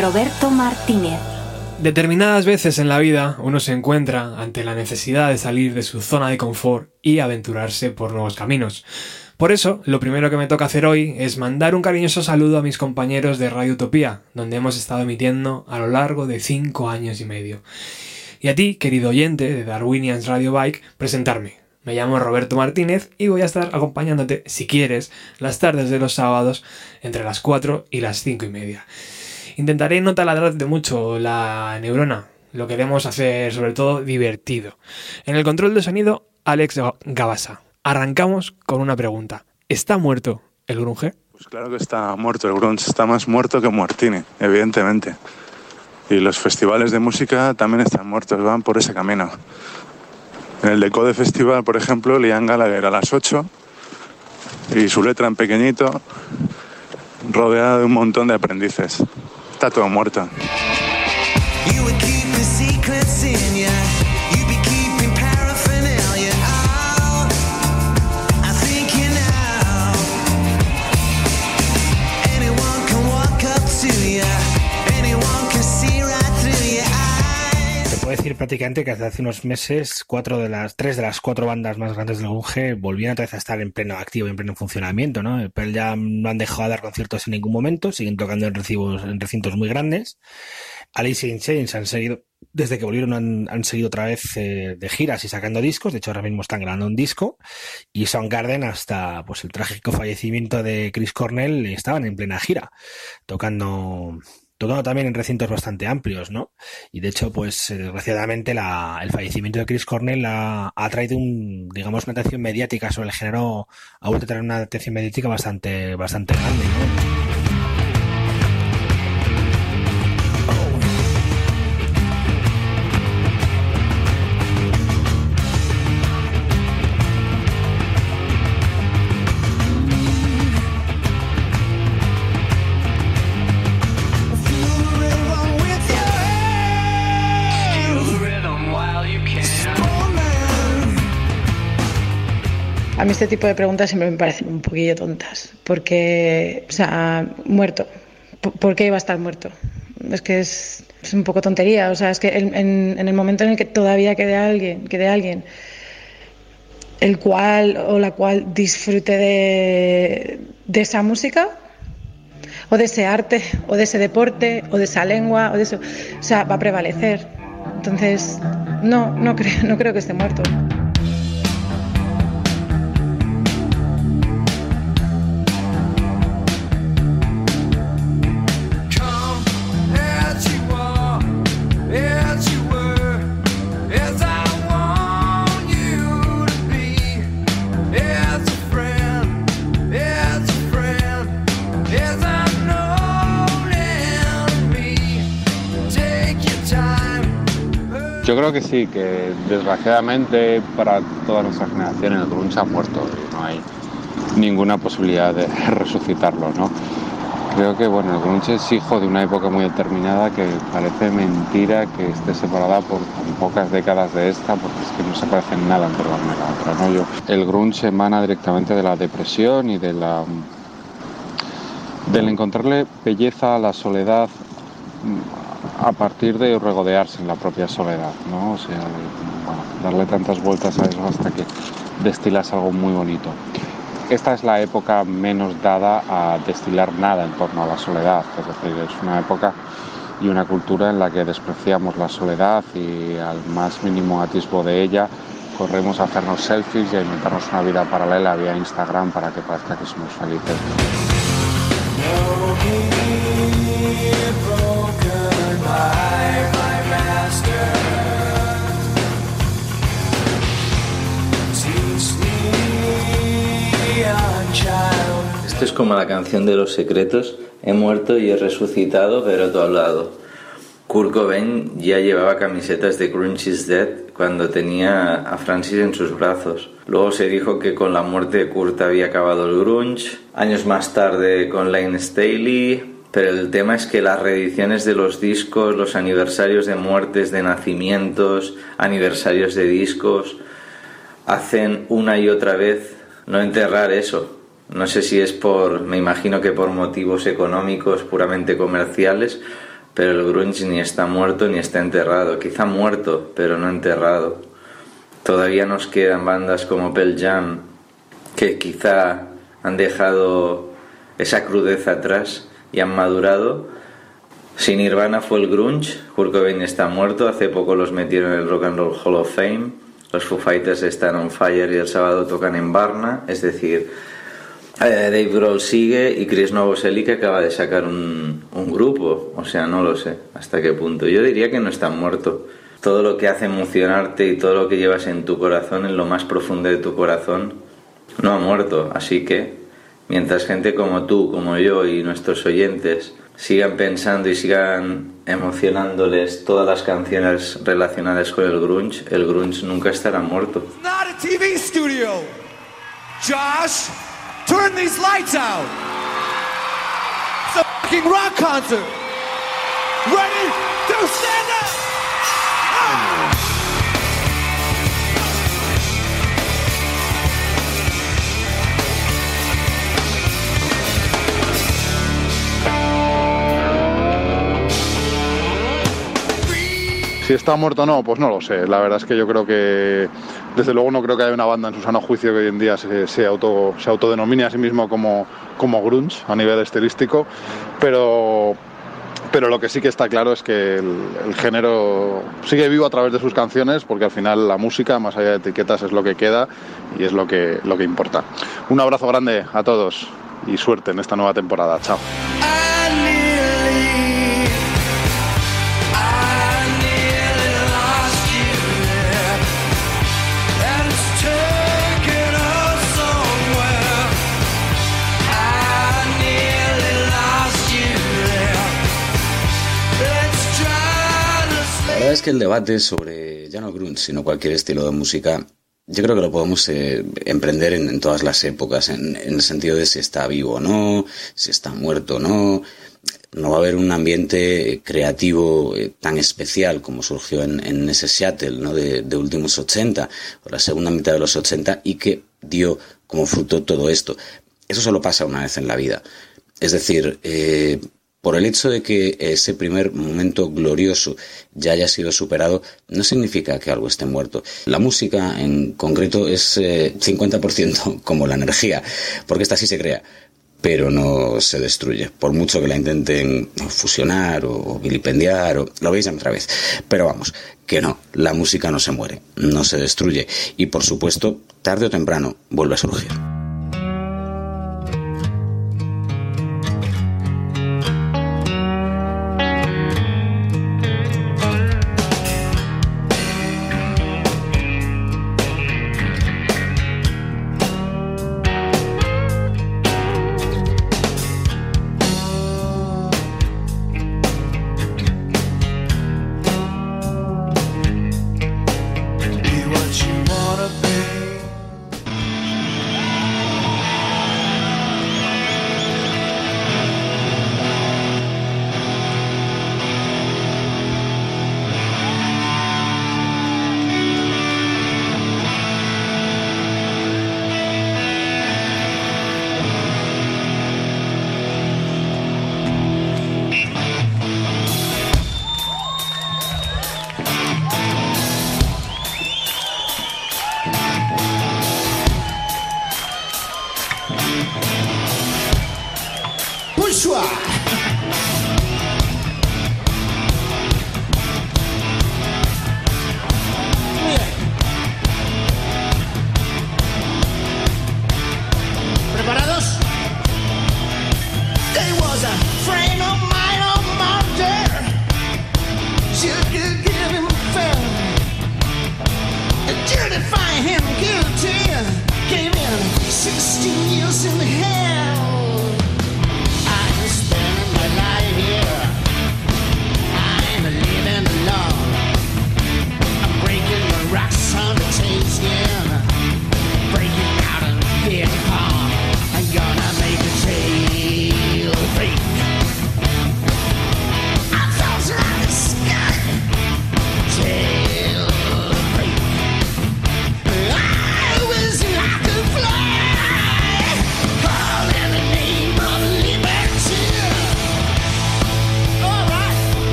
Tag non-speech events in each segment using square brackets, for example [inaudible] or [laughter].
Roberto Martínez. Determinadas veces en la vida uno se encuentra ante la necesidad de salir de su zona de confort y aventurarse por nuevos caminos. Por eso, lo primero que me toca hacer hoy es mandar un cariñoso saludo a mis compañeros de Radio Utopía, donde hemos estado emitiendo a lo largo de cinco años y medio. Y a ti, querido oyente de Darwinians Radio Bike, presentarme. Me llamo Roberto Martínez y voy a estar acompañándote, si quieres, las tardes de los sábados entre las 4 y las 5 y media. Intentaré no taladrarte mucho la neurona, lo queremos hacer sobre todo divertido. En el control de sonido, Alex Gabasa. Arrancamos con una pregunta. ¿Está muerto el grunge? Pues claro que está muerto el grunge, está más muerto que Muertini, evidentemente. Y los festivales de música también están muertos, van por ese camino. En el Decode Festival, por ejemplo, Liam Gallagher a las 8 y su letra en pequeñito, rodeada de un montón de aprendices. Está todo prácticamente que hace unos meses cuatro de las tres de las cuatro bandas más grandes del Gunge volvían otra vez a estar en pleno activo, en pleno funcionamiento, ¿no? Pero ya no han dejado de dar conciertos en ningún momento, siguen tocando en, recibos, en recintos muy grandes. Alice in Chains han seguido, desde que volvieron han, seguido otra vez eh, de giras y sacando discos, de hecho ahora mismo están grabando un disco, y Soundgarden hasta pues el trágico fallecimiento de Chris Cornell estaban en plena gira, tocando tocando también en recintos bastante amplios, ¿no? Y de hecho, pues eh, desgraciadamente la, el fallecimiento de Chris Cornell ha, ha, traído un, digamos, una atención mediática sobre el género, ha vuelto a tener una atención mediática bastante, bastante grande, ¿no? Este tipo de preguntas siempre me parecen un poquillo tontas, porque, o sea, muerto, ¿por qué iba a estar muerto? Es que es, un poco tontería, o sea, es que en, el momento en el que todavía quede alguien, quede alguien el cual o la cual disfrute de, de esa música, o de ese arte, o de ese deporte, o de esa lengua, o de eso, o sea, va a prevalecer. Entonces, no, no creo, no creo que esté muerto. Creo que sí, que desgraciadamente para toda nuestra generación el grunge ha muerto y no hay ninguna posibilidad de [laughs] resucitarlo, ¿no? Creo que bueno, el grunge es hijo de una época muy determinada que parece mentira que esté separada por pocas décadas de esta, porque es que no se parece en nada entre una y la otra, ¿no? Yo, el grunge emana directamente de la depresión y de la del encontrarle belleza a la soledad a partir de regodearse en la propia soledad, ¿no? O sea, darle tantas vueltas a eso hasta que destilas algo muy bonito. Esta es la época menos dada a destilar nada en torno a la soledad, es decir, es una época y una cultura en la que despreciamos la soledad y al más mínimo atisbo de ella corremos a hacernos selfies y a inventarnos una vida paralela vía Instagram para que parezca que somos felices. Esto es como la canción de los secretos. He muerto y he resucitado, pero tu hablado. Kurt Cobain ya llevaba camisetas de Grunge is Dead cuando tenía a Francis en sus brazos. Luego se dijo que con la muerte de Kurt había acabado el grunge. Años más tarde con Lane Staley, pero el tema es que las reediciones de los discos, los aniversarios de muertes, de nacimientos, aniversarios de discos, hacen una y otra vez no enterrar eso, No sé si es por, me imagino que por motivos económicos puramente comerciales, pero el grunge ni está muerto ni está enterrado. Quizá muerto, pero no enterrado. Todavía nos quedan bandas como Pearl Jam que quizá han dejado esa crudeza atrás y han madurado. Sin Nirvana fue el grunge, Kurt Cobain está muerto, hace poco los metieron en el Rock and Roll Hall of Fame, los Foo Fighters están on fire y el sábado tocan en Varna, es decir, Dave Grohl sigue y Chris Novoselic acaba de sacar un, un grupo, o sea, no lo sé hasta qué punto. Yo diría que no está muerto. Todo lo que hace emocionarte y todo lo que llevas en tu corazón, en lo más profundo de tu corazón, no ha muerto. Así que, mientras gente como tú, como yo y nuestros oyentes sigan pensando y sigan emocionándoles todas las canciones relacionadas con el grunge, el grunge nunca estará muerto. Not a TV. Josh, turn these lights out. It's a fucking rock concert. Ready to stand up. Si está muerto o no, pues no lo sé. La verdad es que yo creo que, desde luego, no creo que haya una banda en su sano juicio que hoy en día se, se, auto, se autodenomine a sí mismo como, como grunge a nivel estilístico, pero, lo que sí que está claro es que el, género sigue vivo a través de sus canciones, porque al final la música, más allá de etiquetas, es lo que queda y es lo que importa. Un abrazo grande a todos y suerte en esta nueva temporada. Chao. Es que el debate sobre ya no grunge, sino cualquier estilo de música, yo creo que lo podemos eh, emprender en, todas las épocas, en, en, el sentido de si está vivo o no, si está muerto o no. No va a haber un ambiente creativo eh, tan especial como surgió en, en ese Seattle ¿no? de, de, últimos 80, o la segunda mitad de los 80, y que dio como fruto todo esto. Eso solo pasa una vez en la vida. Es decir, eh, por el hecho de que ese primer momento glorioso ya haya sido superado, no significa que algo esté muerto. La música, en concreto, es eh, 50% [laughs] como la energía, porque esta sí se crea, pero no se destruye. Por mucho que la intenten fusionar o vilipendiar, o, lo veis otra vez. Pero vamos, que no, la música no se muere, no se destruye. Y por supuesto, tarde o temprano, vuelve a surgir.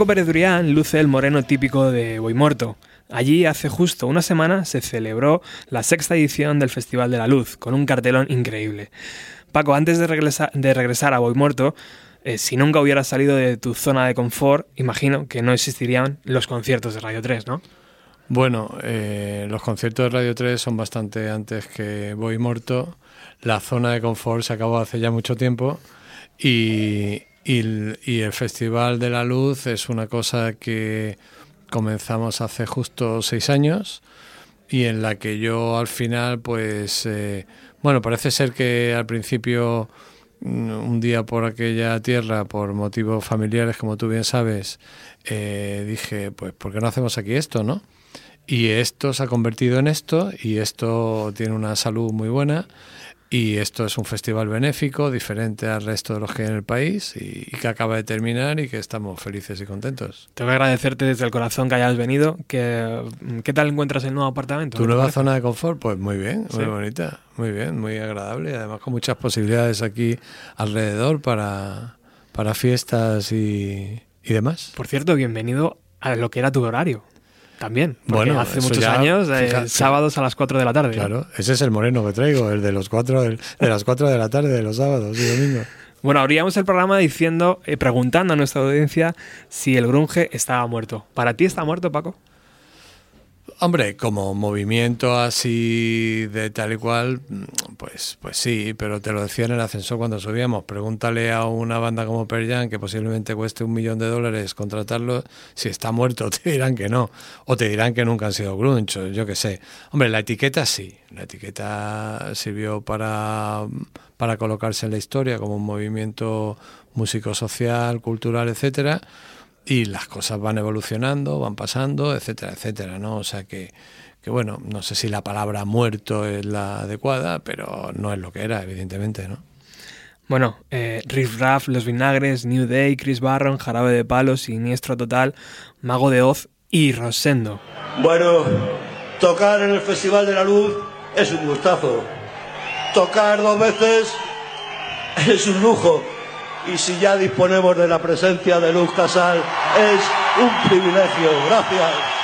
Paco Pérez luce el moreno típico de Muerto. Allí, hace justo una semana, se celebró la sexta edición del Festival de la Luz, con un cartelón increíble. Paco, antes de regresar, de regresar a Muerto, eh, si nunca hubieras salido de tu zona de confort, imagino que no existirían los conciertos de Radio 3, ¿no? Bueno, eh, los conciertos de Radio 3 son bastante antes que Voy. La zona de confort se acabó hace ya mucho tiempo y, y, el Festival de la Luz es una cosa que comenzamos hace justo seis años y en la que yo al final, pues, eh, bueno, parece ser que al principio, mm, un día por aquella tierra, por motivos familiares, como tú bien sabes, eh, dije, pues, ¿por qué no hacemos aquí esto, no? Y esto se ha convertido en esto y esto tiene una salud muy buena y esto es un festival benéfico, diferente al resto de los que hay en el país y, que acaba de terminar y que estamos felices y contentos. Tengo que agradecerte desde el corazón que hayas venido. Que, ¿Qué tal encuentras el nuevo apartamento? ¿Tu nueva zona de confort? Pues muy bien, muy bonita, muy bien, muy agradable y además con muchas posibilidades aquí alrededor para, para fiestas y, y demás. Por cierto, bienvenido a lo que era tu horario. También, bueno, hace muchos años, eh, sábados a las 4 de la tarde. Claro, ese es el moreno que traigo, el de, los 4, de las 4 de la tarde de los sábados y domingos. Bueno, abríamos el programa diciendo, eh, preguntando a nuestra audiencia si el grunge estaba muerto. ¿Para ti está muerto, Paco? Hombre, como movimiento así de tal y cual, pues, pues sí, pero te lo decía en el ascensor cuando subíamos. Pregúntale a una banda como Pearl que posiblemente cueste un millón de dólares contratarlo, si está muerto [laughs] te dirán que no, o te dirán que nunca han sido grunge, yo qué sé. Hombre, la etiqueta sí, la etiqueta sirvió para, para colocarse en la historia como un movimiento músico social, cultural, etcétera y las cosas van evolucionando, van pasando, etcétera, etcétera, ¿no? O sea que, que bueno, no sé si la palabra muerto es la adecuada, pero no es lo que era, evidentemente, ¿no? Bueno, eh, Riff Raff, Los Vinagres, New Day, Chris Barron, Jarabe de Palo, Siniestro Total, Mago de Oz y Rosendo. Bueno, tocar en el Festival de la Luz es un gustazo. Tocar dos veces es un lujo y si ya disponemos de la presencia de Luz Casal, es un privilegio. Gracias.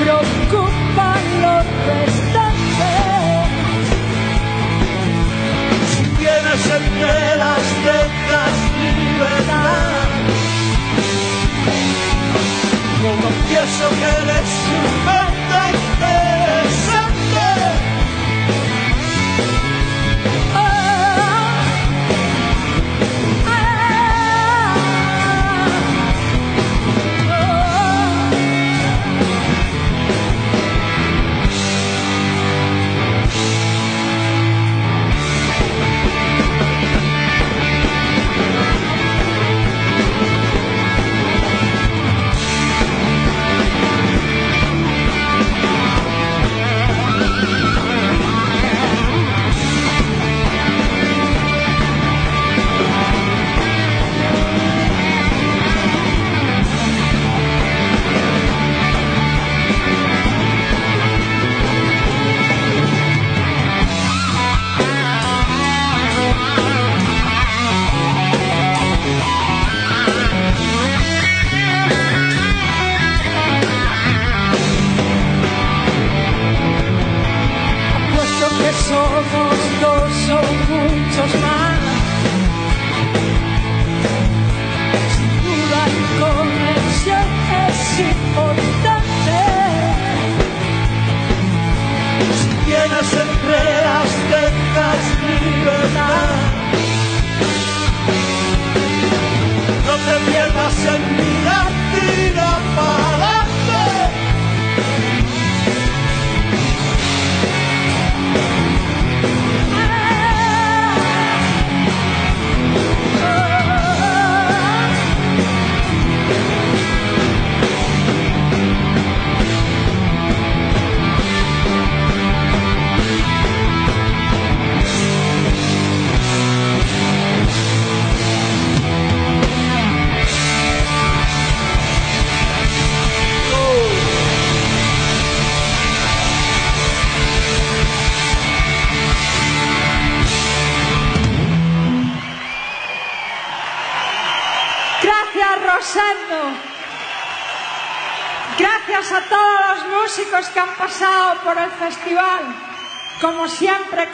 preocupan los restantes. Si tienes entre las letras libertad, como pienso que eres un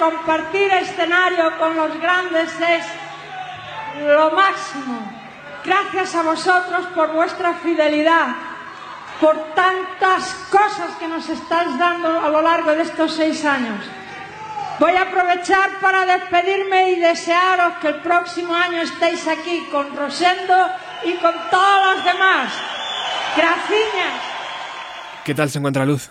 compartir escenario con los grandes es lo máximo. Gracias a vosotros por vuestra fidelidad, por tantas cosas que nos estáis dando a lo largo de estos seis años. Voy a aprovechar para despedirme y desearos que el próximo año estéis aquí con Rosendo y con todos los demás. Gracias. ¿Qué tal se encuentra Luz?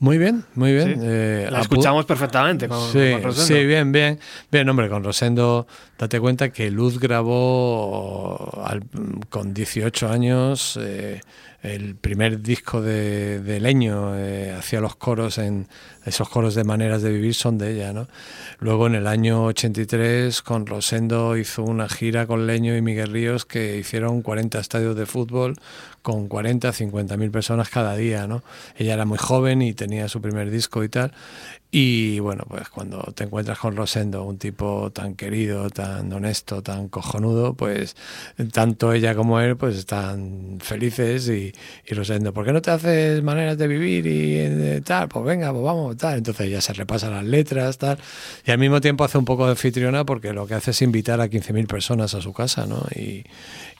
Muy bien, muy bien. Sí. Eh, La escuchamos perfectamente con, sí, con Rosendo. sí, bien, bien. Bien, hombre, con Rosendo, date cuenta que Luz grabó al- con 18 años eh, el primer disco de, de Leño, eh, hacía los coros en esos coros de maneras de vivir son de ella, ¿no? Luego en el año 83 con Rosendo hizo una gira con Leño y Miguel Ríos que hicieron 40 estadios de fútbol con 40, 50 mil personas cada día, ¿no? Ella era muy joven y tenía su primer disco y tal. Y bueno, pues cuando te encuentras con Rosendo, un tipo tan querido, tan honesto, tan cojonudo, pues tanto ella como él pues están felices y, y Rosendo, ¿por qué no te haces maneras de vivir y eh, tal? Pues venga, pues vamos, tal. Entonces ella se repasa las letras, tal. Y al mismo tiempo hace un poco de anfitriona porque lo que hace es invitar a 15.000 personas a su casa, ¿no? Y,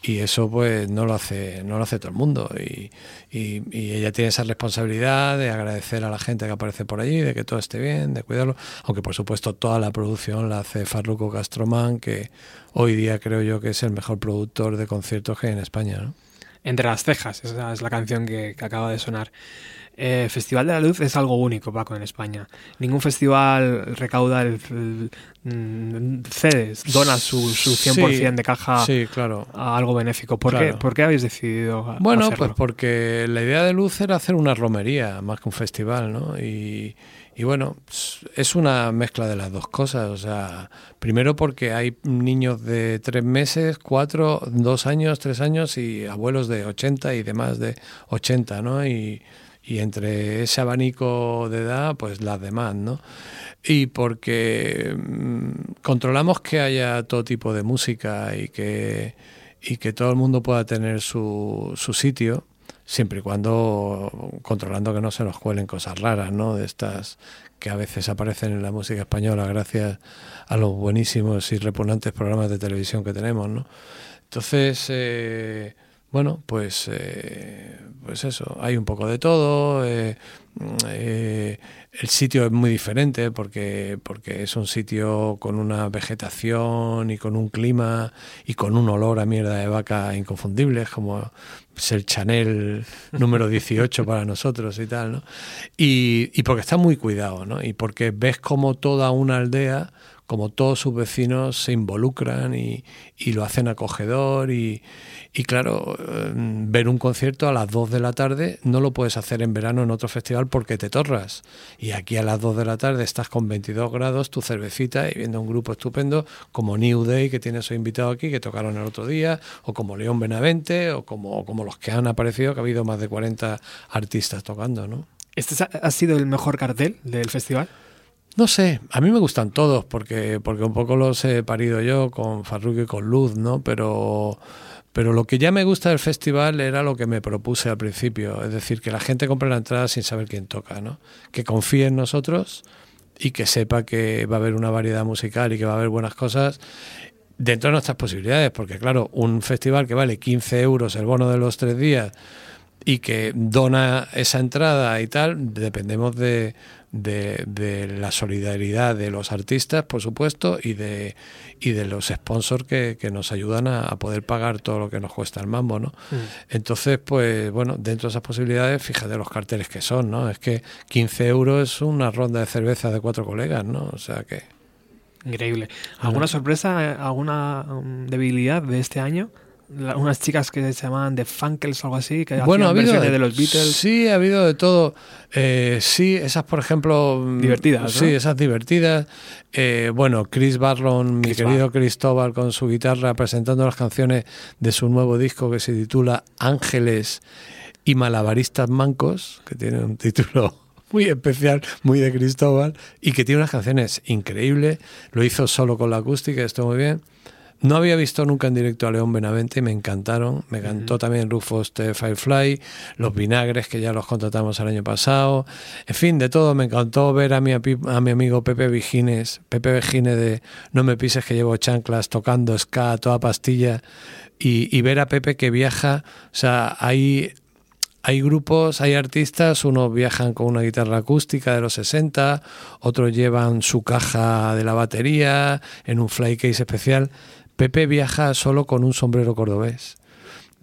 y eso pues no lo hace no lo hace todo el mundo y, y- ella tiene esa responsabilidad de agradecer a la gente que aparece por allí de que todo esté bien de cuidarlo aunque por supuesto toda la producción la hace Farruko Castromán que hoy día creo yo que es el mejor productor de conciertos que hay en España ¿no? Entre las cejas, esa es la canción que, que acaba de sonar. Eh, Festival de la Luz es algo único, Paco, en España. Ningún festival recauda el, el- cedes, dona su, su 100% Sí, de caja sí, claro. a algo benéfico. ¿Por, Claro. qué, ¿Por qué habéis decidido Bueno, hacerlo? pues porque la idea de Luz era hacer una romería más que un festival, ¿no? Y, y bueno, es una mezcla de las dos cosas. O sea, primero porque hay niños de tres meses, cuatro, dos años, tres años y abuelos de 80 y demás de 80, ¿no? Y, y entre ese abanico de edad, pues las demás, ¿no? Y porque mm, controlamos que haya todo tipo de música y que, y que todo el mundo pueda tener su, su sitio, siempre y cuando controlando que no se nos cuelen cosas raras, ¿no? De estas que a veces aparecen en la música española gracias a los buenísimos y repugnantes programas de televisión que tenemos, ¿no? Entonces, eh, bueno, pues, eh, pues eso, hay un poco de todo. eh, eh, el sitio es muy diferente porque, porque es un sitio con una vegetación y con un clima y con un olor a mierda de vaca inconfundible, es como es el Chanel [laughs] número 18 para nosotros y tal, ¿no? Y, y porque está muy cuidado, ¿no? Y porque ves como toda una aldea como todos sus vecinos se involucran y, y lo hacen acogedor y, y claro, eh, ver un concierto a las 2 de la tarde no lo puedes hacer en verano en otro festival porque te torras. Y aquí a las 2 de la tarde estás con 22 grados, tu cervecita y viendo un grupo estupendo como New Day que tienes hoy invitado aquí que tocaron el otro día o como León Benavente o como, como los que han aparecido que ha habido más de 40 artistas tocando, ¿no? ¿Este ha sido el mejor cartel del festival? No sé, a mí me gustan todos porque, porque un poco los he parido yo con Farruko y con Luz, ¿no? Pero, pero lo que ya me gusta del festival era lo que me propuse al principio, es decir, que la gente compre la entrada sin saber quién toca, ¿no? Que confíe en nosotros y que sepa que va a haber una variedad musical y que va a haber buenas cosas dentro de nuestras posibilidades, porque claro, un festival que vale 15 euros el bono de los tres días y que dona esa entrada y tal, dependemos de, de, de la solidaridad de los artistas, por supuesto, y de, y de los sponsors que, que nos ayudan a, a poder pagar todo lo que nos cuesta el mambo, ¿no? Entonces, pues bueno, dentro de esas posibilidades, fíjate los carteles que son, ¿no? Es que 15 euros es una ronda de cerveza de cuatro colegas, ¿no? O sea que... Increíble. ¿Alguna sorpresa, alguna um, debilidad de este año? La- unas chicas que se llamaban The Funkels o algo así, que Bueno, ha hacían habido versiones de, de los Beatles. Sí, ha habido de todo. Eh, sí, esas, por ejemplo. mm, Divertidas, ¿no? Sí, esas divertidas. Eh, bueno, Chris Barron, mi querido Cristóbal, con su guitarra presentando las canciones de su nuevo disco que se titula Ángeles y Malabaristas Mancos, que tiene un título [laughs] muy especial, muy de Cristóbal, y que tiene unas canciones increíbles. Lo hizo solo con la acústica, estuvo muy bien. No había visto nunca en directo a León Benavente y me encantaron. Me encantó también Rufus de Firefly, Los Vinagres, que ya los contratamos el año pasado. En fin, de todo. Me encantó ver a mi, a mi amigo Pepe Vigines, Pepe Vigines de No me pises que llevo chanclas, tocando ska, toda pastilla. Y, y ver a Pepe que viaja, o sea, hay hay grupos, hay artistas, unos viajan con una guitarra acústica de los 60, otros llevan su caja de la batería en un flycase especial. Pepe viaja solo con un sombrero cordobés,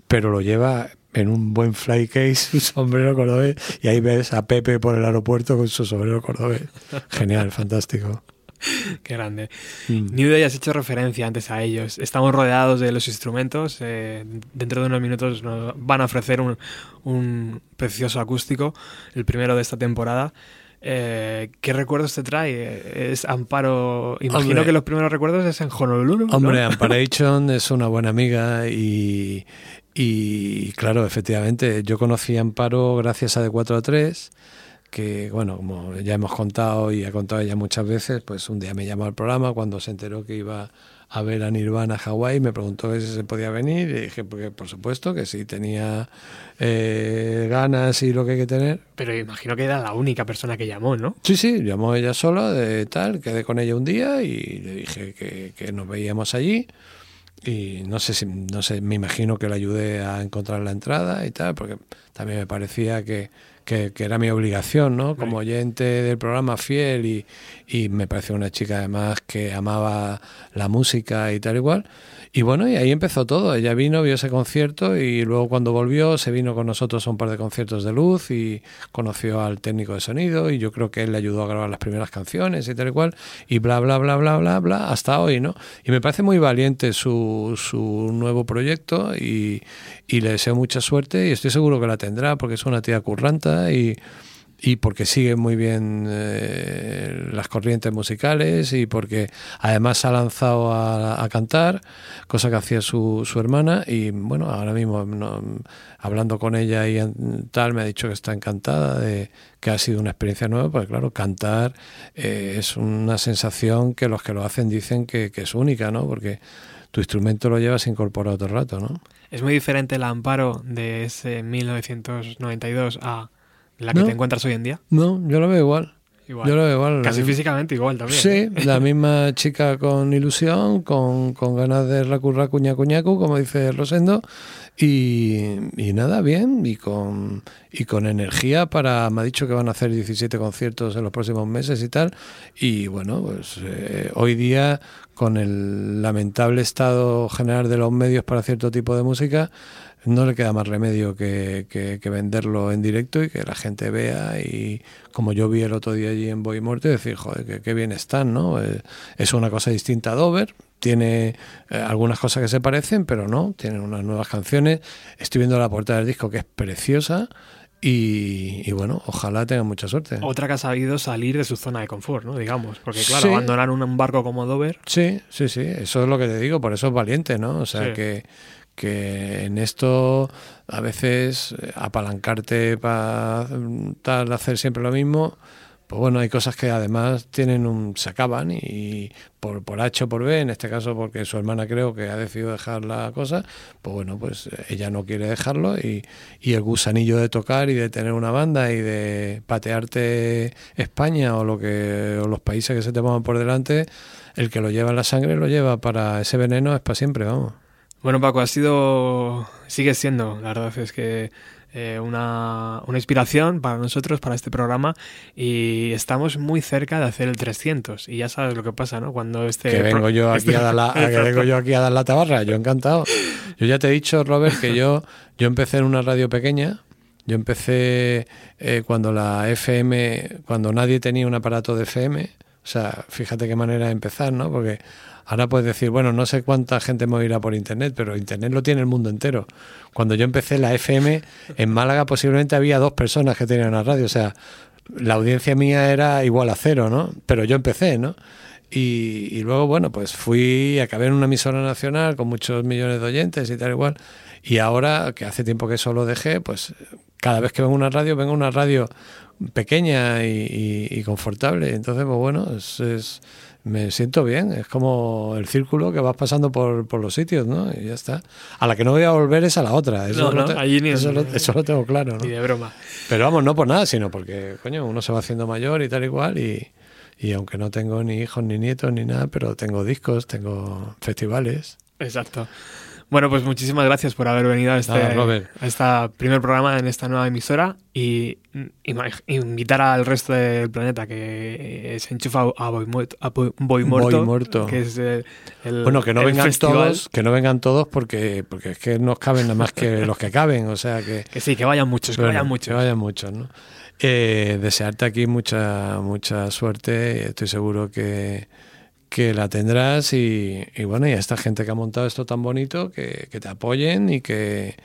pero lo lleva en un buen flycase, [laughs] un sombrero cordobés, y ahí ves a Pepe por el aeropuerto con su sombrero cordobés. Genial, fantástico. Qué grande. Mm. New Day has hecho referencia antes a ellos. Estamos rodeados de los instrumentos. Eh, dentro de unos minutos nos van a ofrecer un, un precioso acústico, el primero de esta temporada. Eh, ¿Qué recuerdos te trae? Es Amparo. Imagino que los primeros recuerdos es en Honolulu. Hombre, Amparation es una buena amiga y, y, claro, efectivamente, yo conocí a Amparo gracias a de 4 a 3 que, bueno, como ya hemos contado y ha contado ella muchas veces, pues un día me llamó al programa cuando se enteró que iba a ver a Nirvana a Hawái, me preguntó si se podía venir y dije, porque por supuesto que sí tenía eh, ganas y lo que hay que tener. Pero imagino que era la única persona que llamó, ¿no? Sí, sí, llamó ella sola, de tal, quedé con ella un día y le dije que, que nos veíamos allí y no sé si no sé me imagino que le ayudé a encontrar la entrada y tal porque también me parecía que que, era mi obligación, ¿no? Como oyente del programa fiel y, y me pareció una chica además que amaba la música y tal igual. Y bueno, y ahí empezó todo. Ella vino, vio ese concierto y luego cuando volvió se vino con nosotros a un par de conciertos de luz y conoció al técnico de sonido y yo creo que él le ayudó a grabar las primeras canciones y tal y cual y bla, bla, bla, bla, bla, bla, hasta hoy, ¿no? Y me parece muy valiente su, su nuevo proyecto y, y le deseo mucha suerte y estoy seguro que la tendrá porque es una tía curranta y y porque sigue muy bien eh, las corrientes musicales y porque además ha lanzado a, cantar, cosa que hacía su, su, hermana y bueno, ahora mismo hablando con ella y tal me ha dicho que está encantada de que ha sido una experiencia nueva, porque claro, cantar eh, es una sensación que los que lo hacen dicen que, que, es única, ¿no? Porque tu instrumento lo llevas incorporado todo el rato, ¿no? Es muy diferente el amparo de ese 1992 a la que te encuentras hoy en día? No, yo lo veo igual. Yo lo veo igual. Casi físicamente igual también. Sí, ¿eh? la [laughs] misma chica con ilusión, con, con ganas de racurra cuña cuñacu, como dice Rosendo, y, y, nada, bien, y con, y con energía para, me ha dicho que van a hacer 17 conciertos en los próximos meses y tal, y bueno, pues eh, hoy día, con el lamentable estado general de los medios para cierto tipo de música, no le queda más remedio que, que, venderlo en directo y que la gente vea y como yo vi el otro día allí en Boy Morte, decir, joder, qué bien están, ¿no? Eh, es una cosa distinta a Dover, tiene eh, algunas cosas que se parecen, pero no, tienen unas nuevas canciones. Estoy viendo la portada del disco que es preciosa. Y, bueno, ojalá tengan mucha suerte. Otra que ha sabido salir de su zona de confort, ¿no? Digamos, porque claro, abandonar un barco como Dover. Sí, sí, sí, eso es lo que te digo, por eso es valiente, ¿no? O sea, que, que en esto a veces eh, apalancarte para tal hacer siempre lo mismo pues bueno hay cosas que además tienen un se acaban y por por H o por B en este caso porque su hermana creo que ha decidido dejar la cosa pues bueno pues ella no quiere dejarlo y, y el gusanillo de tocar y de tener una banda y de patearte España o lo que o los países que se te pongan por delante el que lo lleva en la sangre lo lleva para ese veneno es para siempre vamos bueno, Paco, ha sido, sigue siendo, la verdad es que eh, una, una, inspiración para nosotros, para este programa, y estamos muy cerca de hacer el 300. Y ya sabes lo que pasa, ¿no? Cuando este... Que vengo yo aquí, a, dar la, que vengo yo aquí a dar la tabarra, yo encantado. Yo ya te he dicho, Robert, que yo, yo empecé en una radio pequeña, yo empecé eh, cuando la FM, cuando nadie tenía un aparato de FM, o sea, fíjate qué manera de empezar, ¿no? Porque Ahora puedes decir, bueno, no sé cuánta gente me oirá por Internet, pero Internet lo tiene el mundo entero. Cuando yo empecé la FM, en Málaga posiblemente había dos personas que tenían una radio, o sea, la audiencia mía era igual a cero, ¿no? Pero yo empecé, ¿no? Y, luego, bueno, pues fui, acabé en una emisora nacional con muchos millones de oyentes y tal igual. Y ahora, que hace tiempo que eso lo dejé, pues cada vez que vengo a una radio, vengo a una radio pequeña y, confortable. Entonces, pues bueno, es me siento bien. Es como el círculo que vas pasando por, por los sitios, ¿no? Y ya está. A la que no voy a volver es a la otra. Eso, No, no, te- allí ni- eso, lo, eso lo tengo claro, ¿no? Ni de broma. Pero vamos, no por nada, sino porque, coño, uno se va haciendo mayor y tal y cual. Y, y aunque no tengo ni hijos, ni nietos, ni nada, pero tengo discos, tengo festivales. Exacto. Bueno, pues muchísimas gracias por haber venido a este, Nada, Robert. a este primer programa en esta nueva emisora y ima- invitar al resto del planeta que se enchufa a Boy a Boy- Boy que es el, el- Bueno, que no el vengan festival. todos, que no vengan todos porque, porque es que nos caben nada más que [laughs] los que caben, o sea que... Que sí, que vayan muchos, que vayan muchos. Que vayan muchos, ¿no? Eh, desearte aquí mucha, mucha suerte, estoy seguro que, que la tendrás y, y bueno, y a esta gente que ha montado esto tan bonito, que, que te apoyen y que,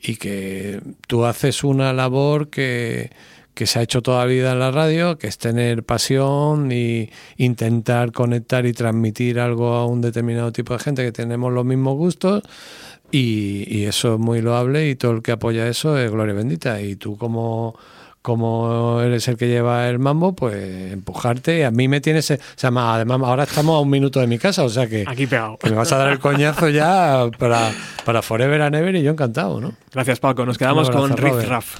y que tú haces una labor que, que se ha hecho toda la vida en la radio, que es tener pasión y intentar conectar y transmitir algo a un determinado tipo de gente que tenemos los mismos gustos y, y eso es muy loable y todo el que apoya eso es gloria bendita. Y tú como como eres el que lleva el mambo, pues empujarte. Y a mí me tienes. O sea, además, ahora estamos a un minuto de mi casa, o sea que. Aquí pegado. que me vas a dar el coñazo ya para, para Forever and Ever y yo encantado, ¿no? Gracias, Paco. Nos quedamos Un con abrazo, Riff Robert. Raff.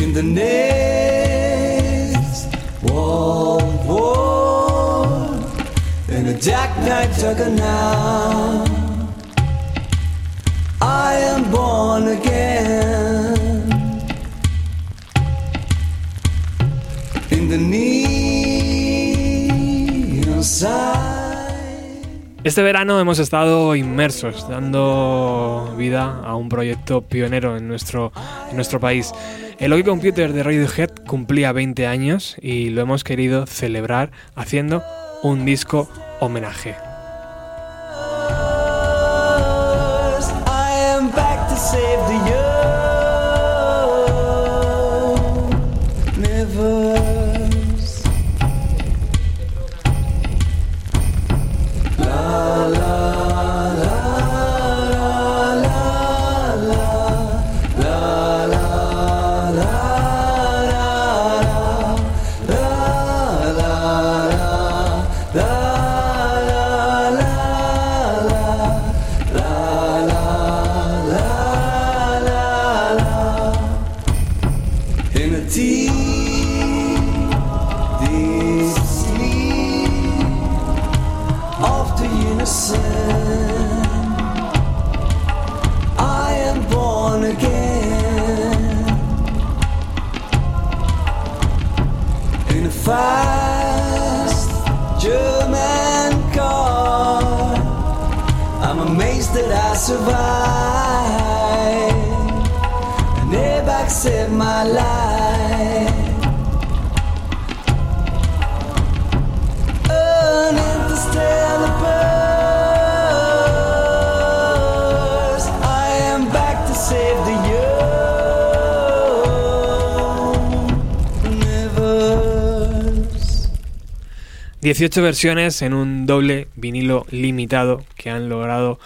in the next World War in a jackknife juggernaut. I am born. Este verano hemos estado inmersos, dando vida a un proyecto pionero en nuestro, en nuestro país. El OK Computer de Radiohead cumplía 20 años y lo hemos querido celebrar haciendo un disco homenaje. survive. Back. Dieciocho versiones en un doble vinilo limitado que han logrado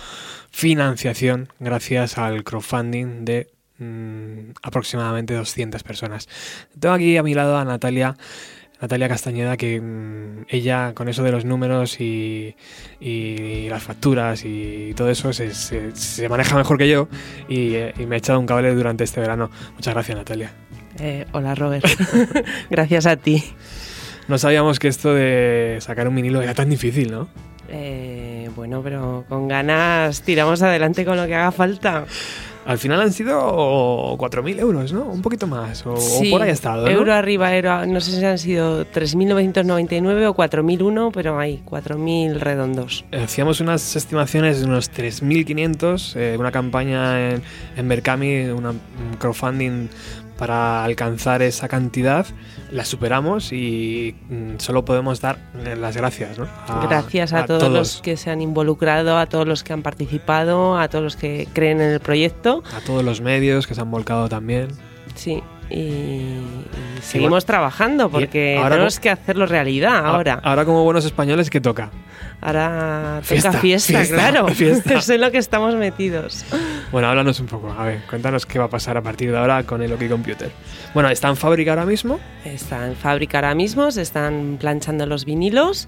financiación gracias al crowdfunding de mm, aproximadamente 200 personas. Tengo aquí a mi lado a Natalia. Natalia Castañeda, que mm, ella con eso de los números y, y las facturas y todo eso se, se- se maneja mejor que yo y, y me ha echado un cable durante este verano. Muchas gracias Natalia. Eh, hola Robert, [laughs] gracias a ti. No sabíamos que esto de sacar un vinilo era tan difícil, ¿no? Eh, bueno, pero con ganas tiramos adelante con lo que haga falta. Al final han sido 4.000 euros, ¿no? Un poquito más. O, o Sí, por ahí ha estado, ¿no? Euro arriba, euro, no sé si han sido 3.999 o 4.00001, pero hay 4.000 redondos. Hacíamos unas estimaciones de unos 3.500, eh, una campaña en, en Berkami, una, un crowdfunding para alcanzar esa cantidad. La superamos y mm, solo podemos dar las gracias, ¿no? A- Gracias a, todos, los que se han involucrado, a todos los que han participado, a todos los que creen en el proyecto. a todos los medios que se han volcado también. Sí, y, y seguimos trabajando porque ahora tenemos que hacerlo realidad ahora. Ahora, como buenos españoles, ¿qué toca? Ahora Fiesta, toca fiesta, fiesta, claro. fiesta. [laughs] Es en lo que estamos metidos. Bueno, háblanos un poco. A ver, cuéntanos qué va a pasar a partir de ahora con el OK Computer. Bueno, está en fábrica ahora mismo. Está en fábrica ahora mismo, se están planchando los vinilos.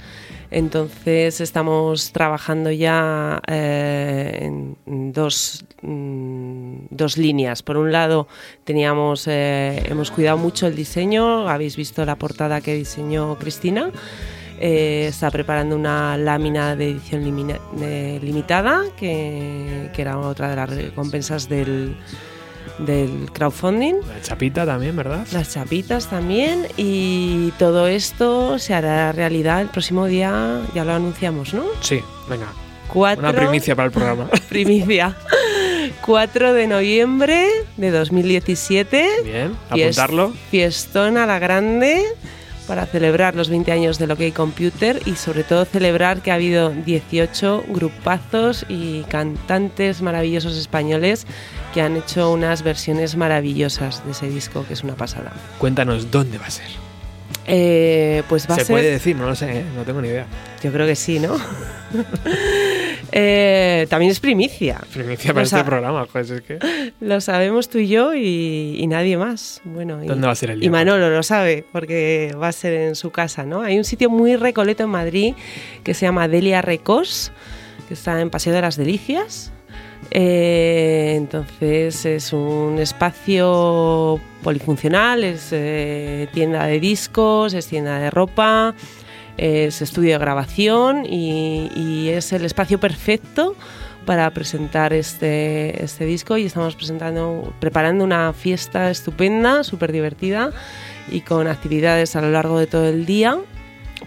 Entonces estamos trabajando ya eh, en dos, mm, dos líneas. Por un lado, teníamos, eh, hemos cuidado mucho el diseño. Habéis visto la portada que diseñó Cristina. Eh, está preparando una lámina de edición limina- limitada, que, que era otra de las recompensas del, del crowdfunding. La chapita también, ¿verdad? Las chapitas también y todo esto se hará realidad el próximo día, ya lo anunciamos, ¿no? Sí, venga. Cuatro- Una primicia para el programa. [laughs] Primicia. 4 de noviembre de 2017. Bien, apuntarlo. Fiestón a la grande para celebrar los 20 años del OK Computer y sobre todo celebrar que ha habido 18 grupazos y cantantes maravillosos españoles que han hecho unas versiones maravillosas de ese disco, que es una pasada. Cuéntanos dónde va a ser. Eh, pues va Se a ser... puede decir, no lo sé, no tengo ni idea. Yo creo que sí, ¿no? [laughs] Eh, también es primicia. Primicia para Lo este programa, pues es que. [laughs] Lo sabemos tú y yo y, y nadie más. Bueno, y, ¿Dónde va a ser el Y día? Manolo lo sabe porque va a ser en su casa, ¿no? Hay un sitio muy recoleto en Madrid que se llama Delia Recos, que está en Paseo de las Delicias. Eh, entonces es un espacio polifuncional, es eh, tienda de discos, es tienda de ropa, es estudio de grabación y, es el espacio perfecto para presentar este, este disco. Y estamos preparando una fiesta estupenda, súper divertida y con actividades a lo largo de todo el día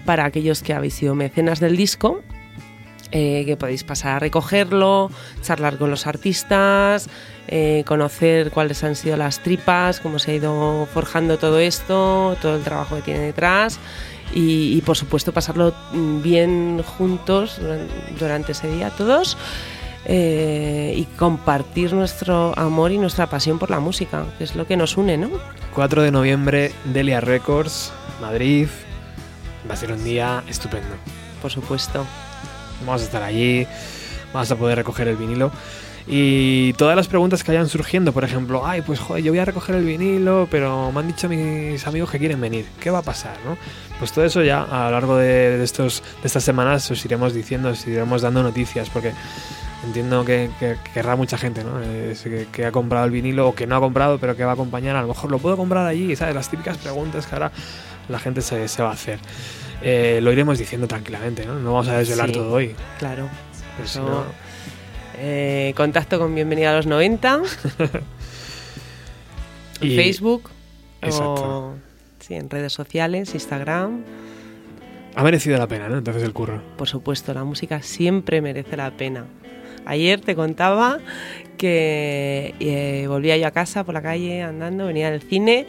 para aquellos que habéis sido mecenas del disco eh, que podéis pasar a recogerlo, charlar con los artistas, eh, conocer cuáles han sido las tripas, cómo se ha ido forjando todo esto, todo el trabajo que tiene detrás y, y, por supuesto pasarlo mm, bien juntos duran- durante ese día todos eh, y compartir nuestro amor y nuestra pasión por la música, que es lo que nos une, ¿no? 4 de noviembre, Delia Records, Madrid. Va a ser un día estupendo. Por supuesto. Vamos a estar allí, vamos a poder recoger el vinilo. Y todas las preguntas que vayan surgiendo, por ejemplo, ay, pues joder, yo voy a recoger el vinilo, pero me han dicho mis amigos que quieren venir. ¿Qué va a pasar, no? Pues todo eso ya a lo largo de, estos, de estas semanas os iremos diciendo, os iremos dando noticias, porque entiendo que, que querrá mucha gente, ¿no? Es que, que ha comprado el vinilo o que no ha comprado, pero que va a acompañar. A lo mejor lo puedo comprar allí, ¿sabes? Las típicas preguntas que ahora la gente se, se va a hacer. Eh, lo iremos diciendo tranquilamente, ¿no? No vamos a desvelar Sí, todo hoy. Claro. Eso- no- eh, contacto con Bienvenida a los 90 [laughs] en Y- Facebook Exacto. o sí, en redes sociales, Instagram. Ha merecido la pena, ¿no? Entonces el curro. Por supuesto, la música siempre merece la pena. Ayer te contaba que eh, volvía yo a casa por la calle andando, venía del cine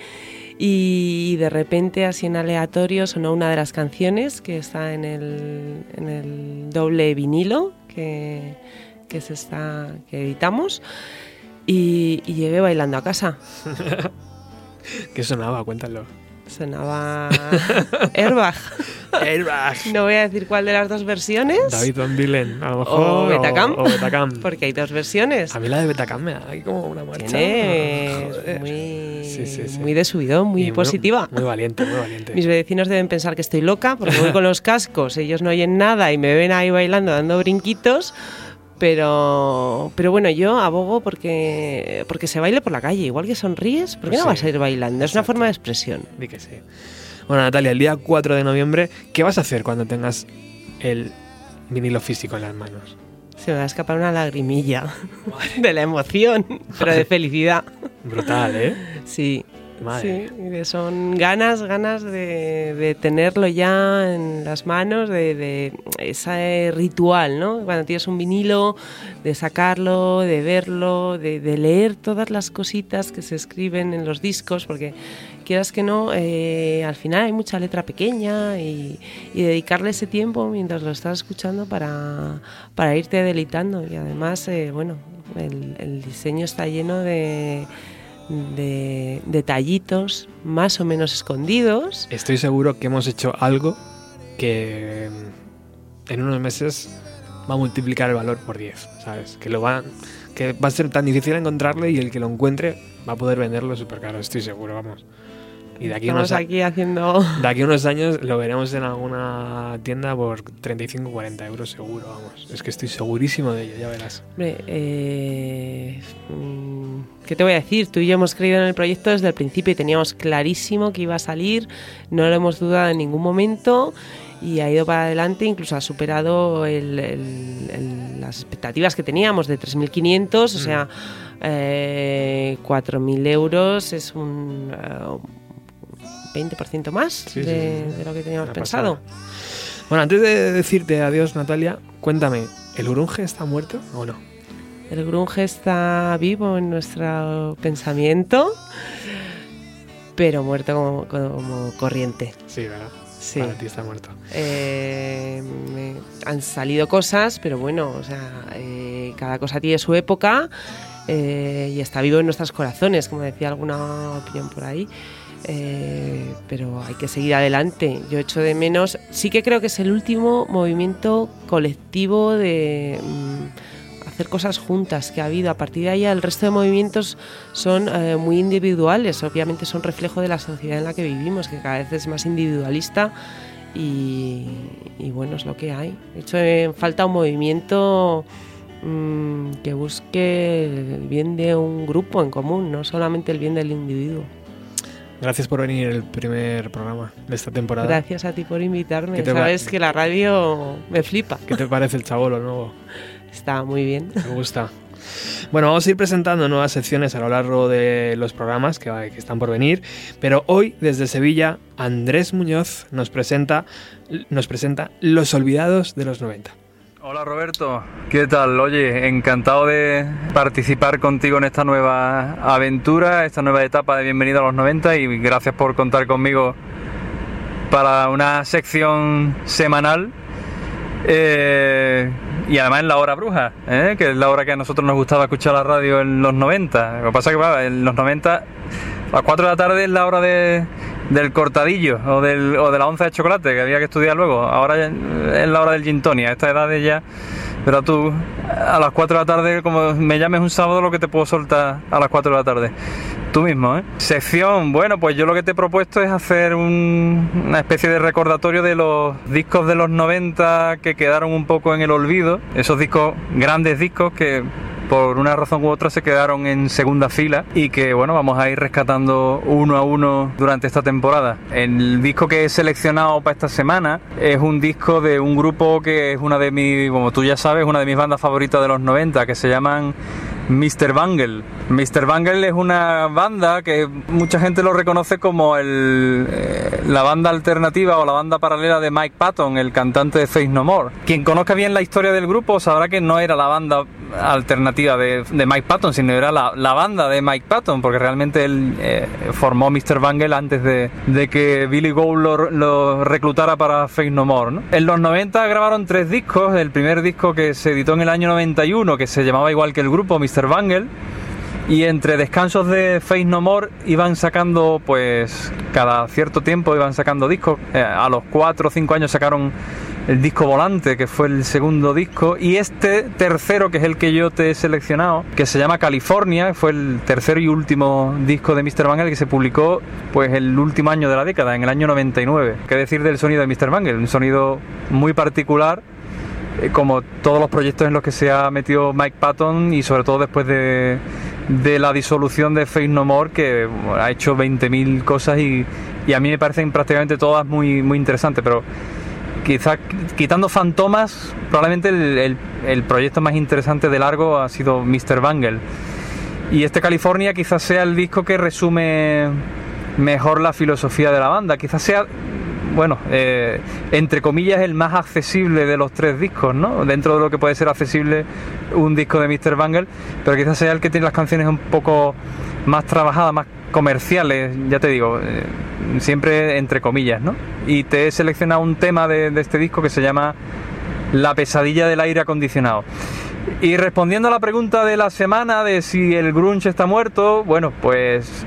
y de repente así en aleatorio sonó una de las canciones que está en el, en el doble vinilo que, que, se está, que editamos y, y llegué bailando a casa. [laughs] ¿Qué sonaba? Cuéntalo. Sonaba [laughs] Airbag. Airbag. No voy a decir cuál de las dos versiones. David Van Dylan, a lo mejor. O Betacam. O, o Betacam. [laughs] Porque hay dos versiones. A mí la de Betacam me da ahí como una marcha. Joder. muy, Sí, sí, sí. muy de subidón, muy Y positiva. Muy valiente, muy valiente. Mis vecinos deben pensar que estoy loca porque voy con los cascos, ellos no oyen nada y me ven ahí bailando, dando brinquitos. Pero, pero bueno, yo abogo porque, porque se baile por la calle. Igual que sonríes, ¿por qué Pues no sí. vas a ir bailando? Es una forma de expresión. Di que sí. Bueno, Natalia, el día 4 de noviembre, ¿qué vas a hacer cuando tengas el vinilo físico en las manos? Se me va a escapar una lagrimilla [laughs] de la emoción, pero de felicidad. Brutal, ¿eh? Sí. Madre Sí, son ganas, ganas de, de tenerlo ya en las manos, de, de ese ritual, ¿no? Cuando tienes un vinilo, de sacarlo, de verlo, de, de leer todas las cositas que se escriben en los discos, porque quieras que no, eh, al final hay mucha letra pequeña y, y dedicarle ese tiempo mientras lo estás escuchando para, para irte deleitando. Y además, eh, bueno, el, el diseño está lleno de de detallitos más o menos escondidos. Estoy seguro que hemos hecho algo que en unos meses va a multiplicar el valor por 10, ¿sabes? Que lo va que va a ser tan difícil encontrarle y el que lo encuentre va a poder venderlo súper caro, estoy seguro, vamos. Y de aquí, Estamos unos, aquí haciendo... de aquí unos años lo veremos en alguna tienda por 35 o 40 euros seguro, vamos. Es que estoy segurísimo de ello, ya verás. Hombre, eh, mm, ¿qué te voy a decir? Tú y yo hemos creído en el proyecto desde el principio y teníamos clarísimo que iba a salir, no lo hemos dudado en ningún momento y ha ido para adelante, incluso ha superado el- el- el- las expectativas que teníamos de 3.500, o sea, eh, 4.000 euros es un eh, 20% más Sí, de, sí, sí. de lo que teníamos pensado. pasada. Bueno, antes de decirte adiós, Natalia, cuéntame, ¿el Urunge está muerto o no? El grunge está vivo en nuestro pensamiento, pero muerto como, como corriente. Sí, ¿verdad? Sí. Para ti está muerto. Eh, han salido cosas, pero bueno, o sea, eh, cada cosa tiene su época eh, y está vivo en nuestros corazones, como decía alguna opinión por ahí. Eh, pero hay que seguir adelante. Yo echo de menos, sí que creo que es el último movimiento colectivo de mm, hacer cosas juntas que ha habido. A partir de ahí el resto de movimientos son eh, muy individuales, obviamente son reflejo de la sociedad en la que vivimos, que cada vez es más individualista y, bueno, es lo que hay. De hecho, eh, falta un movimiento mm, que busque el bien de un grupo en común, no solamente el bien del individuo. Gracias por venir el primer programa de esta temporada. Gracias a ti por invitarme. ¿Qué te va- Sabes que la radio me flipa. ¿Qué te parece el chabolo nuevo? [laughs] Está muy bien. Me gusta. Bueno, vamos a ir presentando nuevas secciones a lo largo de los programas que, que están por venir, pero hoy desde Sevilla Andrés Muñoz nos presenta, nos presenta Los Olvidados de los 90. Hola Roberto, ¿qué tal? Oye, encantado de participar contigo en esta nueva aventura, esta nueva etapa de Bienvenido a los 90 y gracias por contar conmigo para una sección semanal eh, y además en la hora bruja, ¿eh? que es la hora que a nosotros nos gustaba escuchar la radio en los 90. Lo que pasa es que en los 90 a las 4 de la tarde es la hora de, del cortadillo o, del, o de la onza de chocolate que había que estudiar luego. Ahora ya es la hora del gin tonic. A esta edad de ya, pero tú a las 4 de la tarde, como me llames un sábado, lo que te puedo soltar a las 4 de la tarde. Tú mismo, ¿eh? Sección, bueno, pues yo lo que te he propuesto es hacer un- una especie de recordatorio de los discos de los 90 que quedaron un poco en el olvido. Esos discos, grandes discos que por una razón u otra se quedaron en segunda fila y que bueno vamos a ir rescatando uno a uno durante esta temporada. El disco que he seleccionado para esta semana es un disco de un grupo que es una de mis, como tú ya sabes, una de mis bandas favoritas de los 90 que se llaman Mr. Bangle. Mr. Bangle es una banda que mucha gente lo reconoce como el, eh, la banda alternativa o la banda paralela de Mike Patton, el cantante de Faith No More. Quien conozca bien la historia del grupo sabrá que no era la banda alternativa de, Mike Patton, sino era la, banda de Mike Patton, porque realmente él eh, formó Mr. Bangle antes de, que Billy Gould lo, reclutara para Faith No More. En los 90 grabaron tres discos, el primer disco que se editó en el año 91, que se llamaba igual que el grupo, Mr. Bangle, y entre descansos de Faith No More iban sacando, pues, cada cierto tiempo iban sacando discos. Eh, a los 4 o 5 años sacaron el disco Volante, que fue el segundo disco. Y este tercero, que es el que yo te he seleccionado, que se llama California, fue el tercero y último disco de Mr. Bangle que se publicó, pues, el último año de la década, en el año 99. ¿Qué decir del sonido de Mr. Bangle? Un sonido muy particular eh, como todos los proyectos en los que se ha metido Mike Patton y sobre todo después de, de la disolución de Faith No More que ha hecho 20.000 cosas y, y a mí me parecen prácticamente todas muy, muy interesantes, pero quizás quitando Fantomas, probablemente el, el- el proyecto más interesante de largo ha sido Mr. Bangle. Y este California quizás sea el disco que resume mejor la filosofía de la banda, quizás sea bueno, eh, entre comillas, el más accesible de los tres discos, ¿no? Dentro de lo que puede ser accesible un disco de Mr. Bangle, pero quizás sea el que tiene las canciones un poco más trabajadas, más comerciales, ya te digo, eh, siempre entre comillas, ¿no? Y te he seleccionado un tema de, de este disco que se llama La pesadilla del aire acondicionado. Y respondiendo a la pregunta de la semana de si el grunge está muerto, bueno, pues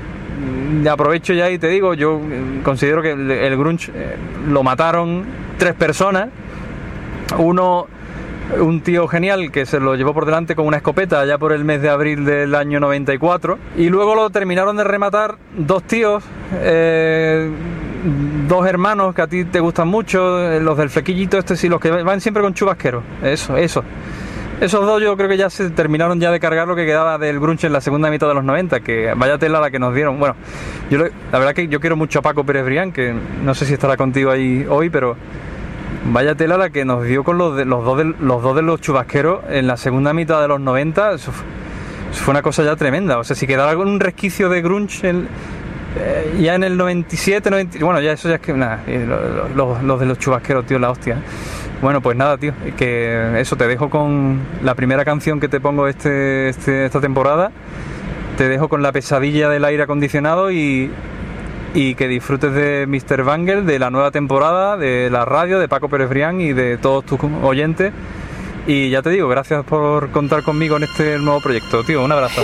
aprovecho ya y te digo, yo mm, considero que el, el grunge eh, lo mataron tres personas. Uno, un tío genial que se lo llevó por delante con una escopeta allá por el mes de abril del año 94. Y luego lo terminaron de rematar dos tíos, eh, dos hermanos que a ti te gustan mucho, eh, los del flequillito este sí, los que van siempre con chubasquero. Eso, eso. Esos dos yo creo que ya se terminaron ya de cargar lo que quedaba del grunge en la segunda mitad de los 90, que vaya tela la que nos dieron. Bueno, yo lo- la verdad que yo quiero mucho a Paco Pérez Brián, que no sé si estará contigo ahí hoy, pero vaya tela la que nos dio con los, de- los, dos, de, los dos de los chubasqueros en la segunda mitad de los 90. Eso fue, una cosa ya tremenda. O sea, si quedaba algún resquicio de grunge en- eh, ya en el 97, 90, bueno, ya eso ya es que nada, eh, lo- lo- los, los de los chubasqueros, tío, la hostia. Bueno, pues nada, tío, que eso te dejo con la primera canción que te pongo este, este- esta temporada. Te dejo con la pesadilla del aire acondicionado y, y que disfrutes de Mr. Banger, de la nueva temporada, de la radio, de Paco Pérez Brián y de todos tus oyentes. Y ya te digo, gracias por contar conmigo en este nuevo proyecto, tío. Un abrazo.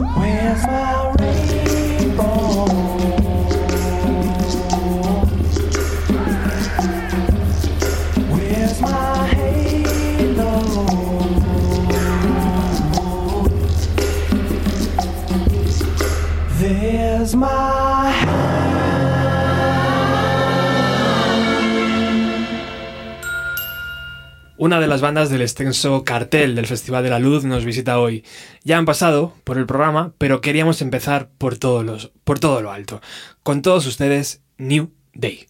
Where's my rain? Una de las bandas del extenso cartel del Festival de la Luz nos visita hoy. Ya han pasado por el programa, pero queríamos empezar por, todo lo alto. Con todos ustedes, New Day.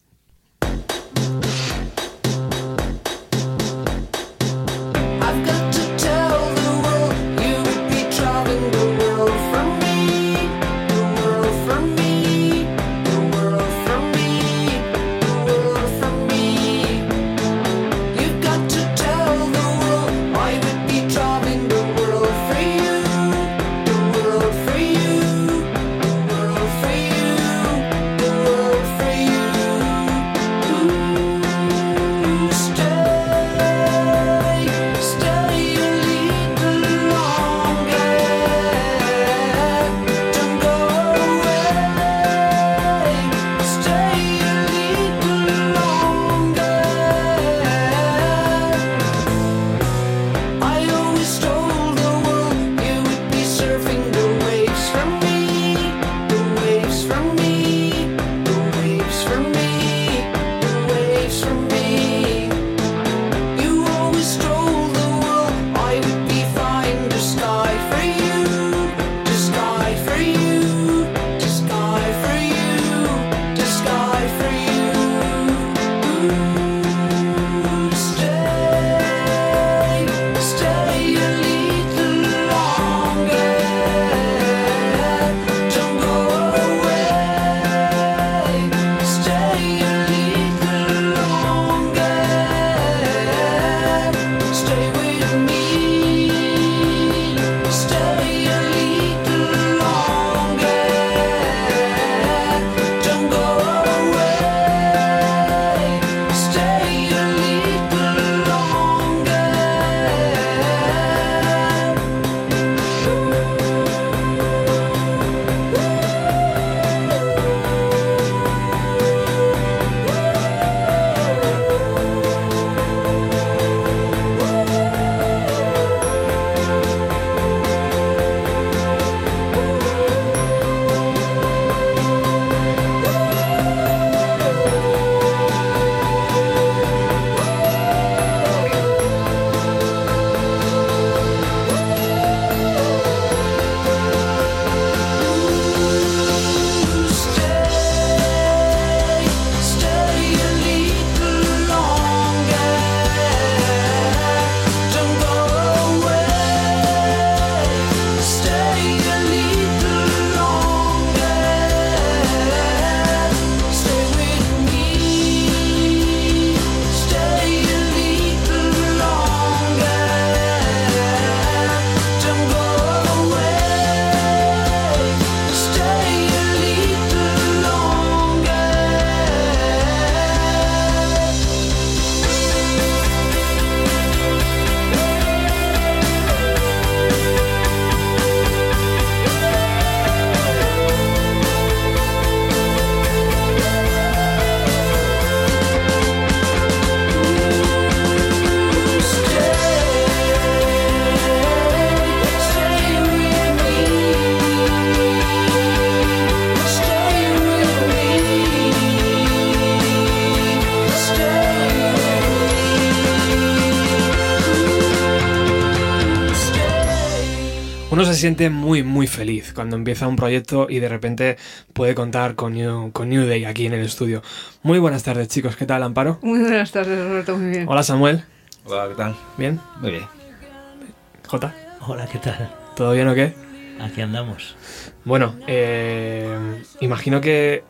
Siente muy, muy feliz cuando empieza un proyecto y de repente puede contar con New, con New Day aquí en el estudio. Muy buenas tardes, chicos. ¿Qué tal, Amparo? Muy buenas tardes, Roberto, muy bien. Hola, Samuel. Hola, ¿qué tal? ¿Bien? Muy bien. Jota. Hola, ¿qué tal? ¿Todo bien o qué? Aquí andamos. Bueno, eh, imagino que...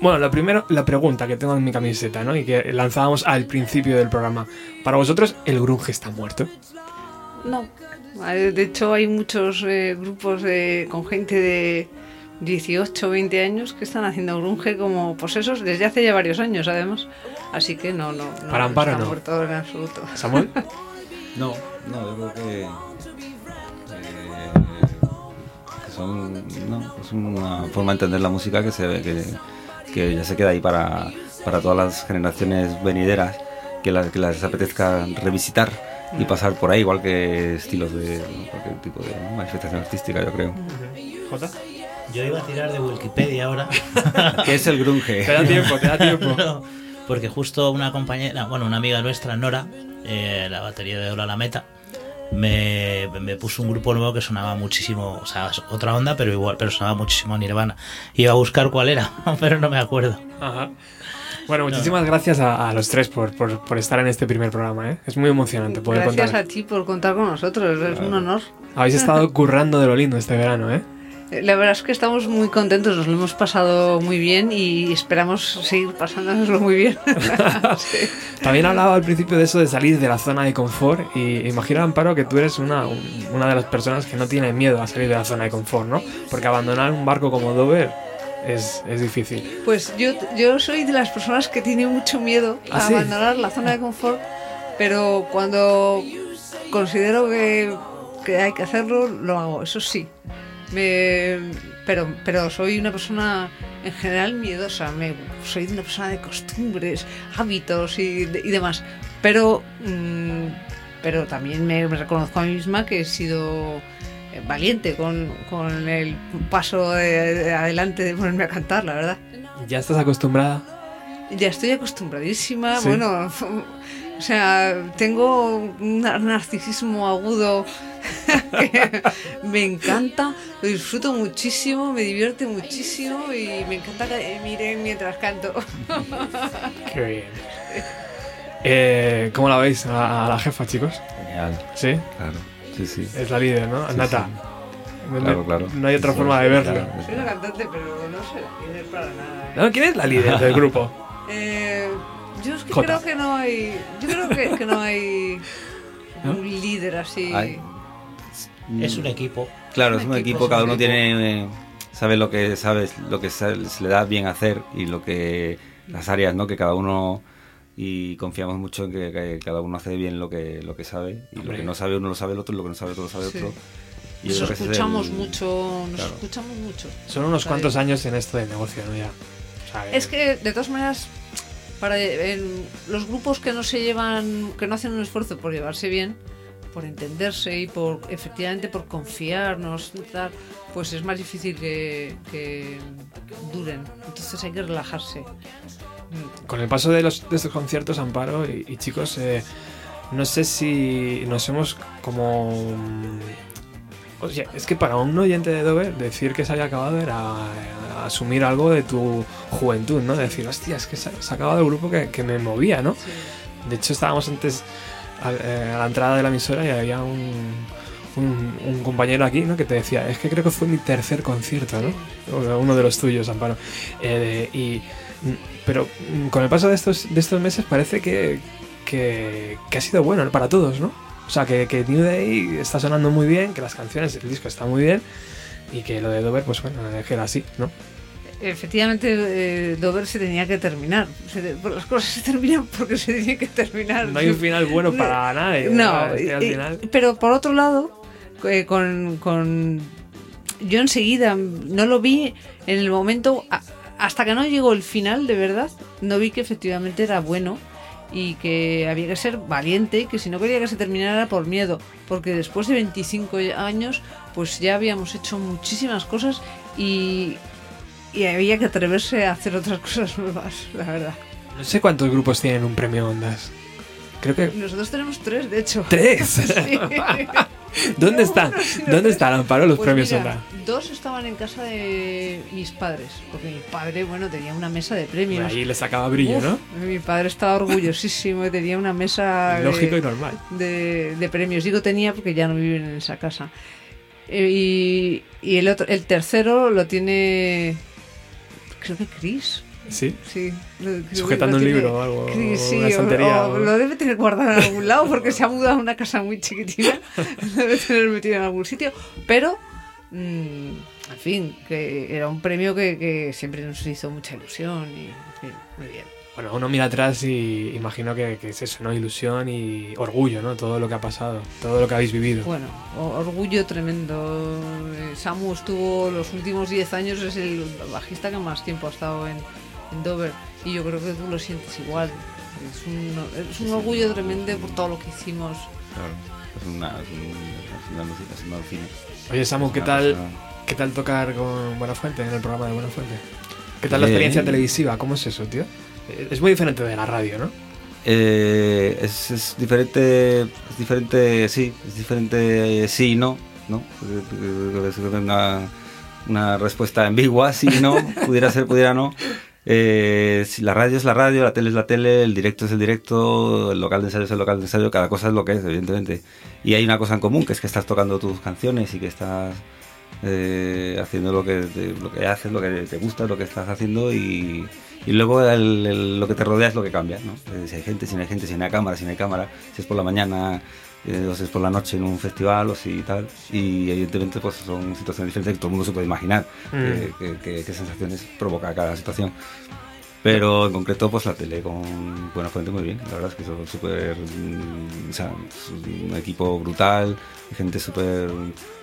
Bueno, la primera, la pregunta que tengo en mi camiseta, ¿no? Y que lanzábamos al principio del programa. Para vosotros, ¿el grunge está muerto? No. Eh, De hecho, hay muchos eh, grupos de, con gente de 18 o 20 años que están haciendo grunge como posesos desde hace ya varios años, además. Así que no, no, no Para Amparo, no. en absoluto. ¿Samuel? [laughs] No, no, yo creo que, eh, que son, no, es una forma de entender la música que se ve que, que ya se queda ahí para, para todas las generaciones venideras que, las que las apetezca revisitar y pasar por ahí, igual que estilos de cualquier tipo de manifestación artística, yo creo. ¿Jota? Yo iba a tirar de Wikipedia ahora. [laughs] ¿Qué es el grunge? [laughs] Te da tiempo, te da [laughs] tiempo. No, porque justo una compañera, bueno, una amiga nuestra, Nora, eh, la batería de Ola La Meta, me, me puso un grupo nuevo que sonaba muchísimo, o sea, otra onda, pero igual, pero sonaba muchísimo a Nirvana. Iba a buscar cuál era, pero no me acuerdo. Ajá. Bueno, muchísimas gracias a, a los tres por, por, por estar en este primer programa, ¿eh? Es muy emocionante poder Gracias contar. a ti por contar con nosotros, es un honor. Habéis estado [laughs] currando de lo lindo este verano, ¿eh? La verdad es que estamos muy contentos, nos lo hemos pasado muy bien y esperamos seguir pasándonoslo muy bien. [laughs] [laughs] Sí. También hablaba al principio de eso de salir de la zona de confort y imagino, Amparo, que tú eres una, un- una de las personas que no tiene miedo a salir de la zona de confort, ¿no? Porque abandonar un barco como Dover es, es difícil. Pues yo, yo soy de las personas que tiene mucho miedo a ¿Ah, sí? abandonar la zona de confort, pero cuando considero que, que hay que hacerlo, lo hago, eso sí. Me, pero, pero soy una persona en general miedosa, me, soy una persona de costumbres, hábitos y, de- y demás. Pero, mm, pero también me, reconozco a mí misma que he sido valiente con, con el paso de- de adelante de ponerme a cantar, la verdad. ¿Ya estás acostumbrada? Ya estoy acostumbradísima. Sí. Bueno, [laughs] o sea, tengo un nar- narcisismo agudo [laughs] que me encanta, lo disfruto muchísimo, me divierte muchísimo y me encanta que me miren mientras canto. [laughs] Qué bien. Eh, ¿Cómo la veis a, a la jefa, chicos? Genial. ¿Sí? Claro, sí, sí. Es la líder, ¿no? Sí, Nata. No- Claro, claro. No hay otra Eso forma de verlo. claro. Soy una cantante, pero no sé la líder para nada. ¿eh? ¿No? ¿Quién es la líder del grupo? [laughs] Eh, yo es que Jota. creo que no hay. Yo creo que, que no hay ¿No? un líder así. Hay- Es un equipo. Claro, Un es un equipo, cada un uno equipo. tiene eh, sabe lo que sabe, lo que se, se le da bien hacer y lo que las áreas, ¿no? Que cada uno y confiamos mucho en que, que cada uno hace bien lo que lo que sabe y Hombre. lo que no sabe uno lo sabe el otro, y lo que no sabe otro lo sabe Sí. otro. Y Nos escuchamos el- mucho, nos claro. escuchamos mucho. Son unos cuantos años en esto de negocio, ¿no? Ya. O sea, Es que, de todas maneras, para en los grupos que no se llevan, que no hacen un esfuerzo por llevarse bien, por entenderse y por efectivamente por confiarnos, tal, pues es más difícil que, que duren. Entonces hay que relajarse. Con el paso de, los, de estos conciertos, Amparo y, y chicos, eh, no sé si nos hemos como... mm, Oye, es que para un oyente de Dover decir que se había acabado era asumir algo de tu juventud, ¿no? Decir, hostia, es que se, se ha acabado el grupo que, que me movía, ¿no? De hecho, estábamos antes a, eh, a la entrada de la emisora y había un, un, un compañero aquí, ¿no? Que te decía, es que creo que fue mi tercer concierto, ¿no? O Uno de los tuyos, Amparo. Eh, y, pero con el paso de estos, de estos meses parece que, que, que ha sido bueno ¿no? para todos, ¿no? O sea, que, que New Day está sonando muy bien, que las canciones, el disco está muy bien y que lo de Dover, pues bueno, era así, ¿no? Efectivamente, eh, Dover se tenía que terminar. Se las cosas se terminan porque se tienen que terminar. No hay un final bueno para nadie. No, Es que al y- final... pero por otro lado, eh, con, con- yo enseguida no lo vi en el momento, hasta que no llegó el final, de verdad, no vi que efectivamente era bueno y que había que ser valiente y que si no quería que se terminara por miedo, porque después de 25 años, pues ya habíamos hecho muchísimas cosas y, y había que atreverse a hacer otras [laughs] cosas nuevas, la verdad. No sé cuántos grupos tienen un premio Ondas. Creo que... Nosotros tenemos tres, de hecho. ¿Tres? [laughs] Sí. ¿Dónde están? ¿Dónde están, Amparo, los Pues premios mira? Dos estaban en casa de mis padres, porque mi padre, bueno, tenía una mesa de premios. Ahí le sacaba brillo, Uf, ¿no? Mi padre estaba orgullosísimo, tenía una mesa de- Lógico y normal. De, de premios. Digo tenía porque ya no viven en esa casa. Eh, Y, y el otro, el tercero lo tiene, creo que Chris. Sí. Sí. Sujetando un tiene libro o algo, sí, una o- estantería, o o- lo debe tener guardado en algún lado porque se ha mudado a una casa muy chiquitina. [laughs] lo debe tener metido en algún sitio. Pero, mm, en fin, que era un premio que, que siempre nos hizo mucha ilusión y, en fin, muy bien. Bueno, uno mira atrás y imagino que, que es eso, ¿no? Ilusión y orgullo, ¿no? Todo lo que ha pasado, todo lo que habéis vivido. Bueno, orgullo tremendo. Eh, Samu estuvo los últimos 10 años, es el bajista que más tiempo ha estado en, en Dover. Y yo creo que tú lo sientes igual. Es un, es un orgullo tremendo por todo lo que hicimos. Claro, es una, es un- es una música, es una. Oye, Samu, ¿qué tal, ¿qué tal tocar con Buenafuente en el programa de Buenafuente? ¿Qué tal la experiencia televisiva? ¿Cómo es eso, tío? Eh, Es muy diferente de la radio, ¿no? Eh, es, es diferente, es diferente, sí, es diferente, eh, sí y no, ¿no? Eh, Es una, una respuesta ambigua, sí y no, pudiera ser, pudiera no. Eh, la radio es la radio, la tele es la tele, el directo es el directo, el local de ensayo es el local de ensayo, cada cosa es lo que es, evidentemente. Y hay una cosa en común, que es que estás tocando tus canciones y que estás eh, haciendo lo que, te- lo que haces, lo que te gusta, lo que estás haciendo y, y luego el- el- lo que te rodea es lo que cambia, ¿no? Si hay gente, si no hay gente, si no hay cámara, si no hay cámara, si es por la mañana eh, o si es por la noche en un festival o si tal. Y evidentemente pues son situaciones diferentes que todo el mundo se puede imaginar Mm. qué- sensaciones provoca cada situación. Pero en concreto, pues la tele con Buena Fuente muy bien. La verdad es que son súper. mm, O sea, es un equipo brutal, gente súper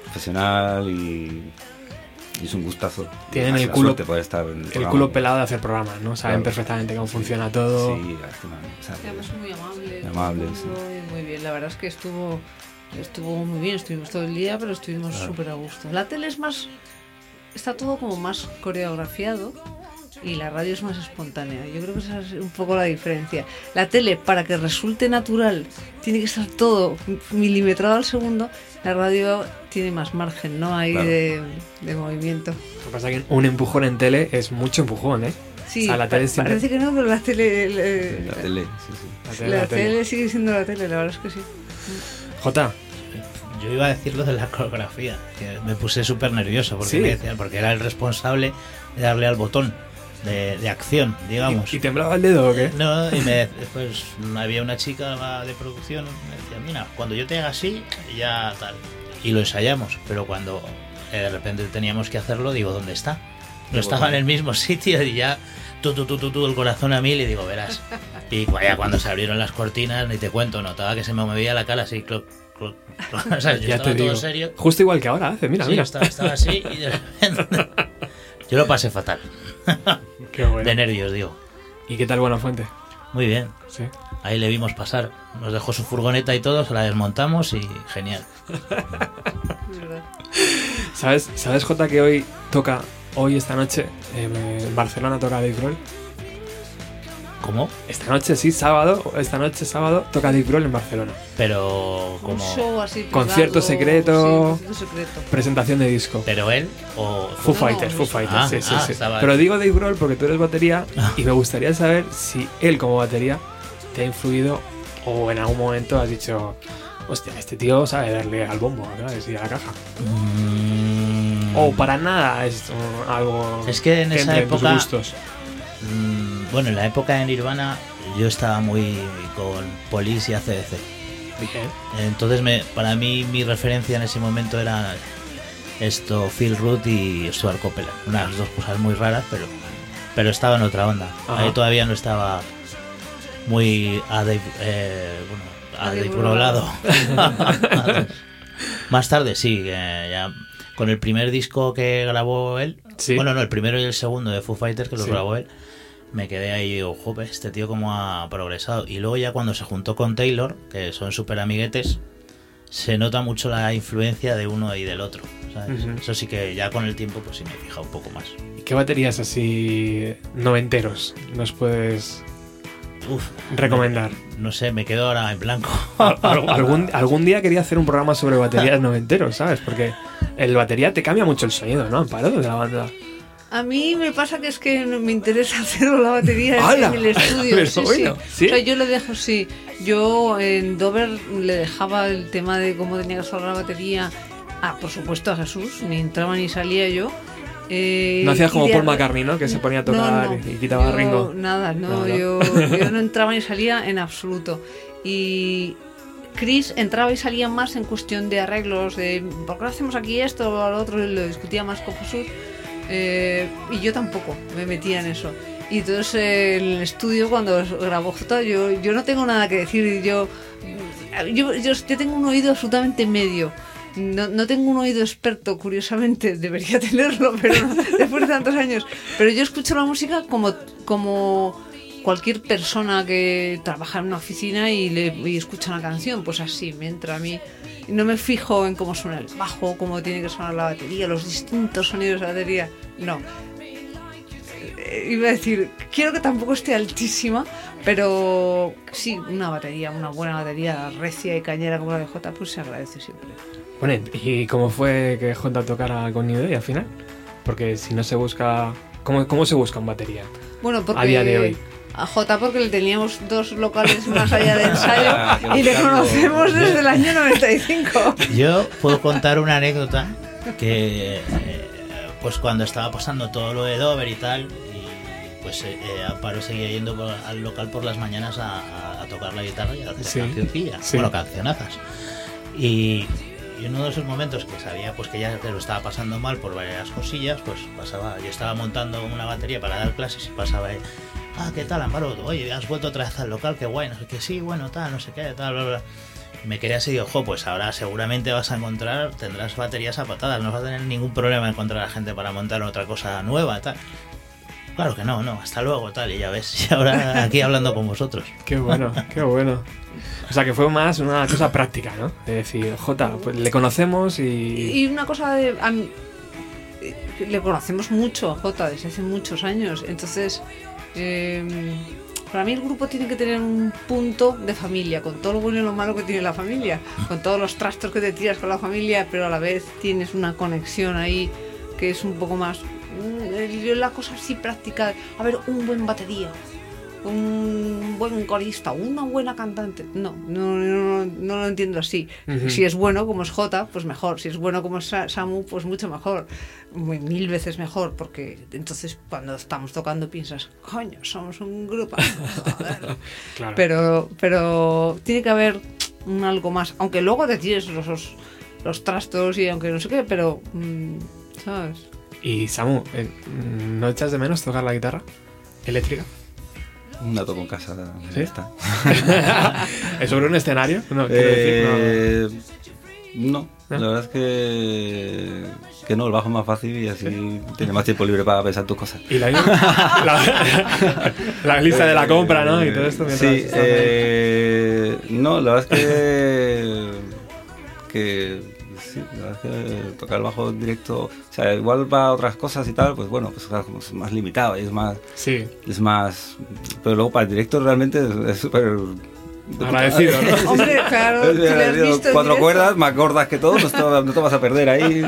profesional y, y es un gustazo. Tienen el culo, suerte poder estar en el el programa. culo pelado de hacer programas, ¿no? Saben Claro. perfectamente cómo funciona todo. Sí, además es muy amable. Muy amable, y Muy bien, la verdad es que estuvo, estuvo muy bien, estuvimos todo el día, pero estuvimos Claro. súper a gusto. La tele es más, está todo como más coreografiado y la radio es más espontánea. Yo creo que esa es un poco la diferencia. La tele, para que resulte natural, tiene que estar todo milimetrado al segundo. La radio tiene más margen, ¿no? Claro. de, de movimiento. Lo que pasa es que un empujón en tele es mucho empujón, ¿eh? Sí, O sea, la tele pa- siempre- parece que no, pero la tele... eh, La tele, sí, sí. La tele, la la tele. tele sigue siendo la tele, la verdad es que sí. Jota, Yo iba a decir lo de la coreografía, que me puse súper nervioso porque Sí. me decían, porque era el responsable de darle al botón de, de acción, digamos. ¿Y, y temblaba el dedo o qué? No, y me, después había una chica de producción, me decía, mira, cuando yo te haga así, ya tal. Y lo ensayamos, pero cuando eh, de repente teníamos que hacerlo, digo, ¿dónde está? No estaba en el mismo [laughs] sitio y ya tú, tú, tú, tú, tú, el corazón a mil y digo, verás. Y vaya, cuando se abrieron las cortinas, ni te cuento, notaba que se me movía la cara así, cloc, cloc, cloc. [laughs] O sea, yo ya estaba todo digo. serio. Justo igual que ahora hace, mira, Sí, mira. Estaba, estaba así y de repente... [laughs] Yo lo pasé fatal. [laughs] Qué bueno. De nervios, digo. ¿Y qué tal Buena Fuente? Muy bien. Sí. Ahí le vimos pasar. Nos dejó su furgoneta y todo, se la desmontamos y genial. [laughs] ¿Sabes, ¿Sabes, Jota, que hoy toca, hoy esta noche, en Barcelona toca Dave Grohl? ¿Cómo? Esta noche, sí, sábado, esta noche, sábado, toca Dave Grohl en Barcelona. Pero Un como... show así Concierto secreto, sí, concierto secreto. presentación de disco. ¿Pero él o...? Foo No, Fighters, no, Foo. Fighters, Ah, sí, sí, ah, sí. Pero digo Dave Grohl porque tú eres batería [laughs] y me gustaría saber si él como batería te ha influido o en algún momento has dicho, hostia, este tío sabe darle al bombo, ¿sabes? Y a la caja. Mm, O para nada es algo Es que en esa entre tus época- gustos. mm, bueno, en la época de Nirvana yo estaba muy con Police y ACDC. Entonces me, para mí mi referencia en ese momento era esto, Phil Root y Stuart Copeland. Unas dos cosas muy raras, pero, pero estaba en otra onda. Ajá. Ahí todavía no estaba muy a Dave, eh, bueno, a A Dave. Grohlado. [laughs] Más tarde sí, eh, ya con el primer disco que grabó él, Sí. bueno, no, el primero y el segundo de Foo Fighters que lo Sí. grabó él, me quedé ahí y digo, joder, este tío cómo ha progresado. Y luego ya cuando se juntó con Taylor, que son súper amiguetes, se nota mucho la influencia de uno y del otro. ¿sabes? Eso sí que ya con el tiempo pues sí me he fijado un poco más. ¿Y qué baterías así noventeros nos puedes Uf, recomendar? No sé, me quedo ahora en blanco. [laughs] Al- algún, algún día quería hacer un programa sobre baterías [laughs] noventeros, ¿sabes? Porque el batería te cambia mucho el sonido, ¿no? Amparo de la banda. A mí me pasa que es que no me interesa [laughs] hacerlo la batería en- ¡Hala! en el estudio. [laughs] Pero sí, bueno, sí. ¿sí? O sea, yo lo dejo, sí. Yo en Dover le dejaba el tema de cómo tenía que sonar la batería. Ah, por supuesto a Jesús, ni entraba ni salía yo. Eh, No hacías como Paul McCartney, ¿no? Que se ponía a tocar no, y quitaba yo Ringo. Nada, no, Nada. Yo, [laughs] yo no entraba ni salía en absoluto. Y Chris entraba y salía más en cuestión de arreglos, de ¿por qué no hacemos aquí esto o lo otro? Y lo discutía más con Jesús. Eh, y yo tampoco me metía en eso. Y entonces eh, el estudio, cuando grabó J, yo, yo no tengo nada que decir. Yo, yo, yo, tengo un oído absolutamente medio. No, no tengo un oído experto, curiosamente, [laughs] debería tenerlo, pero después de tantos años. Pero yo escucho la música como, como cualquier persona que trabaja en una oficina y, le, escucha una canción, pues así, me entra a mí. No me fijo en cómo suena el bajo, cómo tiene que sonar la batería, los distintos sonidos de la batería. No. eh, iba a decir, quiero que tampoco esté altísima, pero sí, una batería, una buena batería recia y cañera como la de J, pues se agradece siempre. Bueno, ¿y cómo fue que J tocara con New Day al final? Porque si no se busca... ¿Cómo, cómo se busca en batería? Bueno, porque A día de hoy. A J porque le teníamos dos locales más allá de [laughs] ensayo Ah, y le conocemos desde el año 95. Yo puedo contar una anécdota que, eh, pues cuando estaba pasando todo lo de Dover y tal, y pues eh, eh, Amparo seguía yendo por- al local por las mañanas a, tocar la guitarra y a hacer Sí, cancioncillas, sí. bueno, cancionazas. Y, y uno de esos momentos que sabía pues que ya que lo estaba pasando mal por varias cosillas, pues pasaba, yo estaba montando una batería para dar clases y pasaba él. Ah, ¿qué tal, Amparo? Oye, has vuelto otra vez al local, qué guay, no sé qué, sí, bueno, tal, no sé qué, tal, bla, bla. Me quería así, ojo, pues ahora seguramente vas a encontrar, tendrás baterías a patadas, no vas a tener ningún problema en encontrar a gente para montar otra cosa nueva, tal. Claro que no, no, hasta luego, tal, y ya ves, [laughs] y ahora aquí hablando con vosotros. Qué bueno, qué bueno. O sea, que fue más una cosa práctica, ¿no? De decir, J, pues le conocemos y... Y una cosa de... a mí- le conocemos mucho a J desde hace muchos años, entonces... eh, para mí el grupo tiene que tener un punto de familia, con todo lo bueno y lo malo que tiene la familia, con todos los trastos que te tiras con la familia, pero a la vez tienes una conexión ahí que es un poco más... mm, yo La cosa así práctica, a ver, un buen batería, un buen corista, una buena cantante. No, no, no, no lo entiendo así. Si es bueno como es J, pues mejor. Si es bueno como es Sa- Samu, pues mucho mejor. Muy- Mil veces mejor, porque entonces cuando estamos tocando piensas, coño, somos un grupo. [laughs] joder". [laughs] Claro. Pero, pero tiene que haber algo más. Aunque luego te tires los, los, los trastos y aunque no sé qué, pero. mm, ¿Sabes? Y Samu, eh, ¿no echas de menos tocar la guitarra eléctrica? La toco en casa. ¿Sí? está. [laughs] ¿Es sobre un escenario? No, quiero decir, no. Eh, no, la verdad es que, que no, el bajo es más fácil y así tienes más tiempo libre para pensar tus cosas. Y la, [laughs] la, [laughs] la lista de la compra, ¿no? Y todo esto Sí, eh, no, la verdad es que, que sí, la verdad es que tocar el bajo en directo, o sea, igual para otras cosas y tal, pues bueno, pues claro, como es más limitado y es más, Sí. es más, pero luego para el directo realmente es- súper Agradecido, ¿no? [laughs] Hombre, claro, tú has visto Cuatro cuerdas, más gordas que todo, no te, no te vas a perder ahí.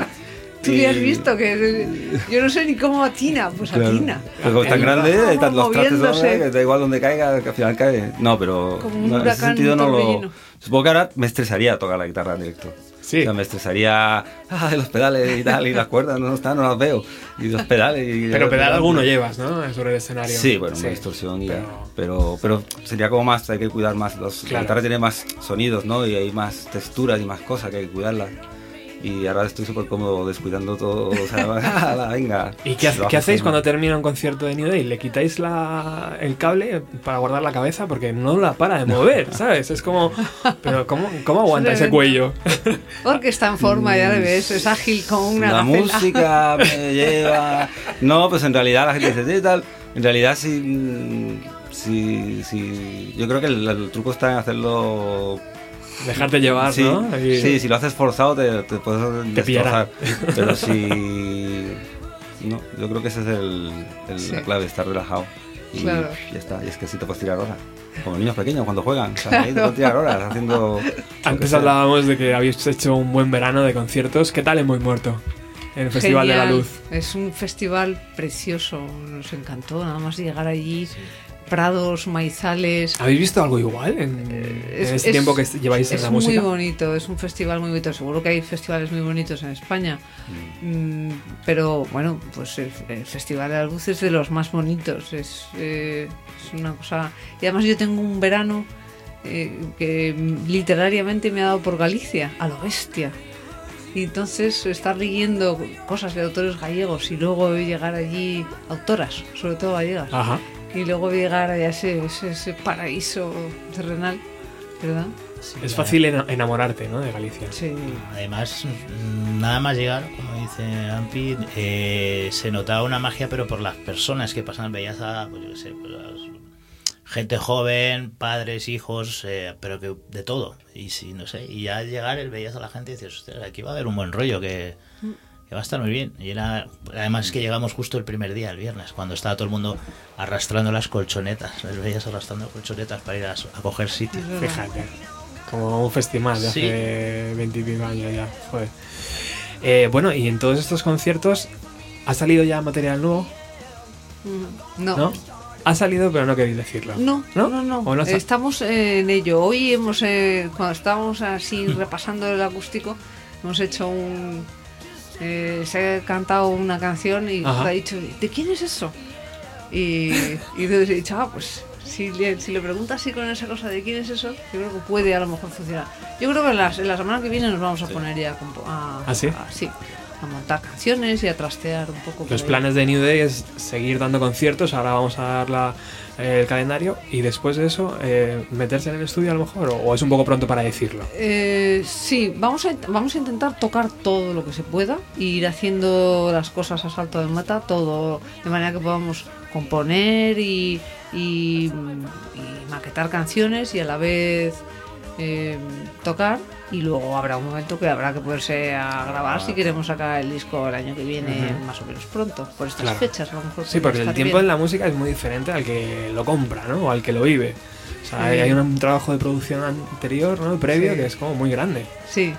Tú le has visto que yo no sé ni cómo atina, pues Claro. atina. Pues como es tan grande, tan- los trastes moviéndose. eh, que da igual donde caiga, que al final cae. No, pero Como un no, en ese sentido no lo. Supongo que ahora me estresaría tocar la guitarra en directo. Sí. O sea, me estresaría. Ah, los pedales y tal, y las cuerdas, no están, no las veo. Y los pedales. Y Pero pedal alguno llevas, ¿no? Sobre el escenario. Sí, bueno, una distorsión y ya. Pero, pero sería como más, hay que cuidar más. Los, Claro. La guitarra tiene más sonidos, ¿no? Y hay más texturas y más cosas que hay que cuidarlas. Y ahora estoy súper cómodo descuidando todo. O sea, [laughs] ala, venga. ¿Y qué, hacéis cuando termina un concierto de New Day? ¿Le quitáis la, el cable para guardar la cabeza? Porque no la para de mover, ¿sabes? Es como... Pero ¿cómo, cómo aguanta ese cuello? [laughs] Porque está en forma, ya le ves, es ágil como una La gacela. música me [laughs] lleva. No, pues en realidad la gente dice, "Sí, tal. En realidad, sí. sí, sí. Yo creo que el, el truco está en hacerlo. Dejarte llevar, Sí, ¿no? Y- Sí, si lo haces forzado te, te puedes Te pillará. Pero [laughs] si. No, yo creo que esa es el, el- Sí. la clave, estar relajado. Y Claro. ya está. Y es que así te puedes tirar horas. Como niños pequeños cuando juegan. O sea, [laughs] ahí te puedes tirar horas haciendo. Antes sea. hablábamos de que habéis hecho un buen verano de conciertos. ¿Qué tal en Muy Muerto? En el Festival de la. Luz. Es un festival precioso, nos encantó nada más llegar allí. Prados, maizales. ¿Habéis visto algo igual en, Es- en este es- tiempo que lleváis en es la música? muy bonito, es un festival muy bonito. Seguro que hay festivales muy bonitos en España. Mm, pero bueno, pues el, el Festival de la Luz es de los más bonitos. Es, eh, es una cosa. Y además, yo tengo un verano eh, que mm, literariamente me ha dado por Galicia, a lo bestia. Y entonces estar leyendo cosas de autores gallegos y luego llegar allí, autoras, sobre todo gallegas, Ajá. Y luego llegar a ese, ese, ese paraíso terrenal, ¿verdad? Es fácil ena- enamorarte, ¿no? De Galicia. Sí. Además, nada más llegar, como dice Ampi, eh, se notaba una magia, pero por las personas que pasaban, veías a, pues yo qué sé, pues, gente joven, padres, hijos, eh, pero que de todo. Y si, no sé, y ya al llegar el veías a la gente y dices, "Hostia, aquí va a haber un buen rollo, que, que va a estar muy bien. Y era, además es que llegamos justo el primer día, el viernes, cuando estaba todo el mundo arrastrando las colchonetas. Les veías arrastrando colchonetas para ir a, a coger sitio. Fíjate. Como un festival de Sí. hace 20 y pico años ya. Joder. Eh, bueno, y en todos estos conciertos, ¿ha salido ya material nuevo? Mm, No. ¿No? Ha salido, pero no queréis decirlo. No, ¿No? no, no. Estamos en ello. Hoy hemos, eh, cuando estábamos así repasando el acústico, hemos hecho un. Eh, se ha cantado una canción y Ajá. ha dicho, ¿de quién es eso? Y, y entonces he dicho, ah, pues si le, si le preguntas así con esa cosa de quién es eso, yo creo que puede a lo mejor funcionar. Yo creo que en, las- en la semana que viene nos vamos a poner ya a, ¿Ah, sí? a- sí, a montar canciones y a trastear un poco. Los planes de New Day es seguir dando conciertos, ahora vamos a dar la- eh, el calendario y después de eso eh, meterse en el estudio a lo mejor o, o es un poco pronto para decirlo. Eh, sí, vamos a, vamos a intentar tocar todo lo que se pueda e ir haciendo las cosas a salto de mata, todo de manera que podamos componer y, y- y maquetar canciones y a la vez eh, tocar. Y luego habrá un momento que habrá que poderse a grabar si queremos sacar el disco el año que viene, Ujú. más o menos pronto, por estas Claro. fechas. A lo mejor Sí, porque el tiempo bien. en la música es muy diferente al que lo compra, ¿no? O al que lo vive. O sea, Sí. hay, hay un trabajo de producción anterior, ¿no? Previo, Sí. que es como muy grande. Sí.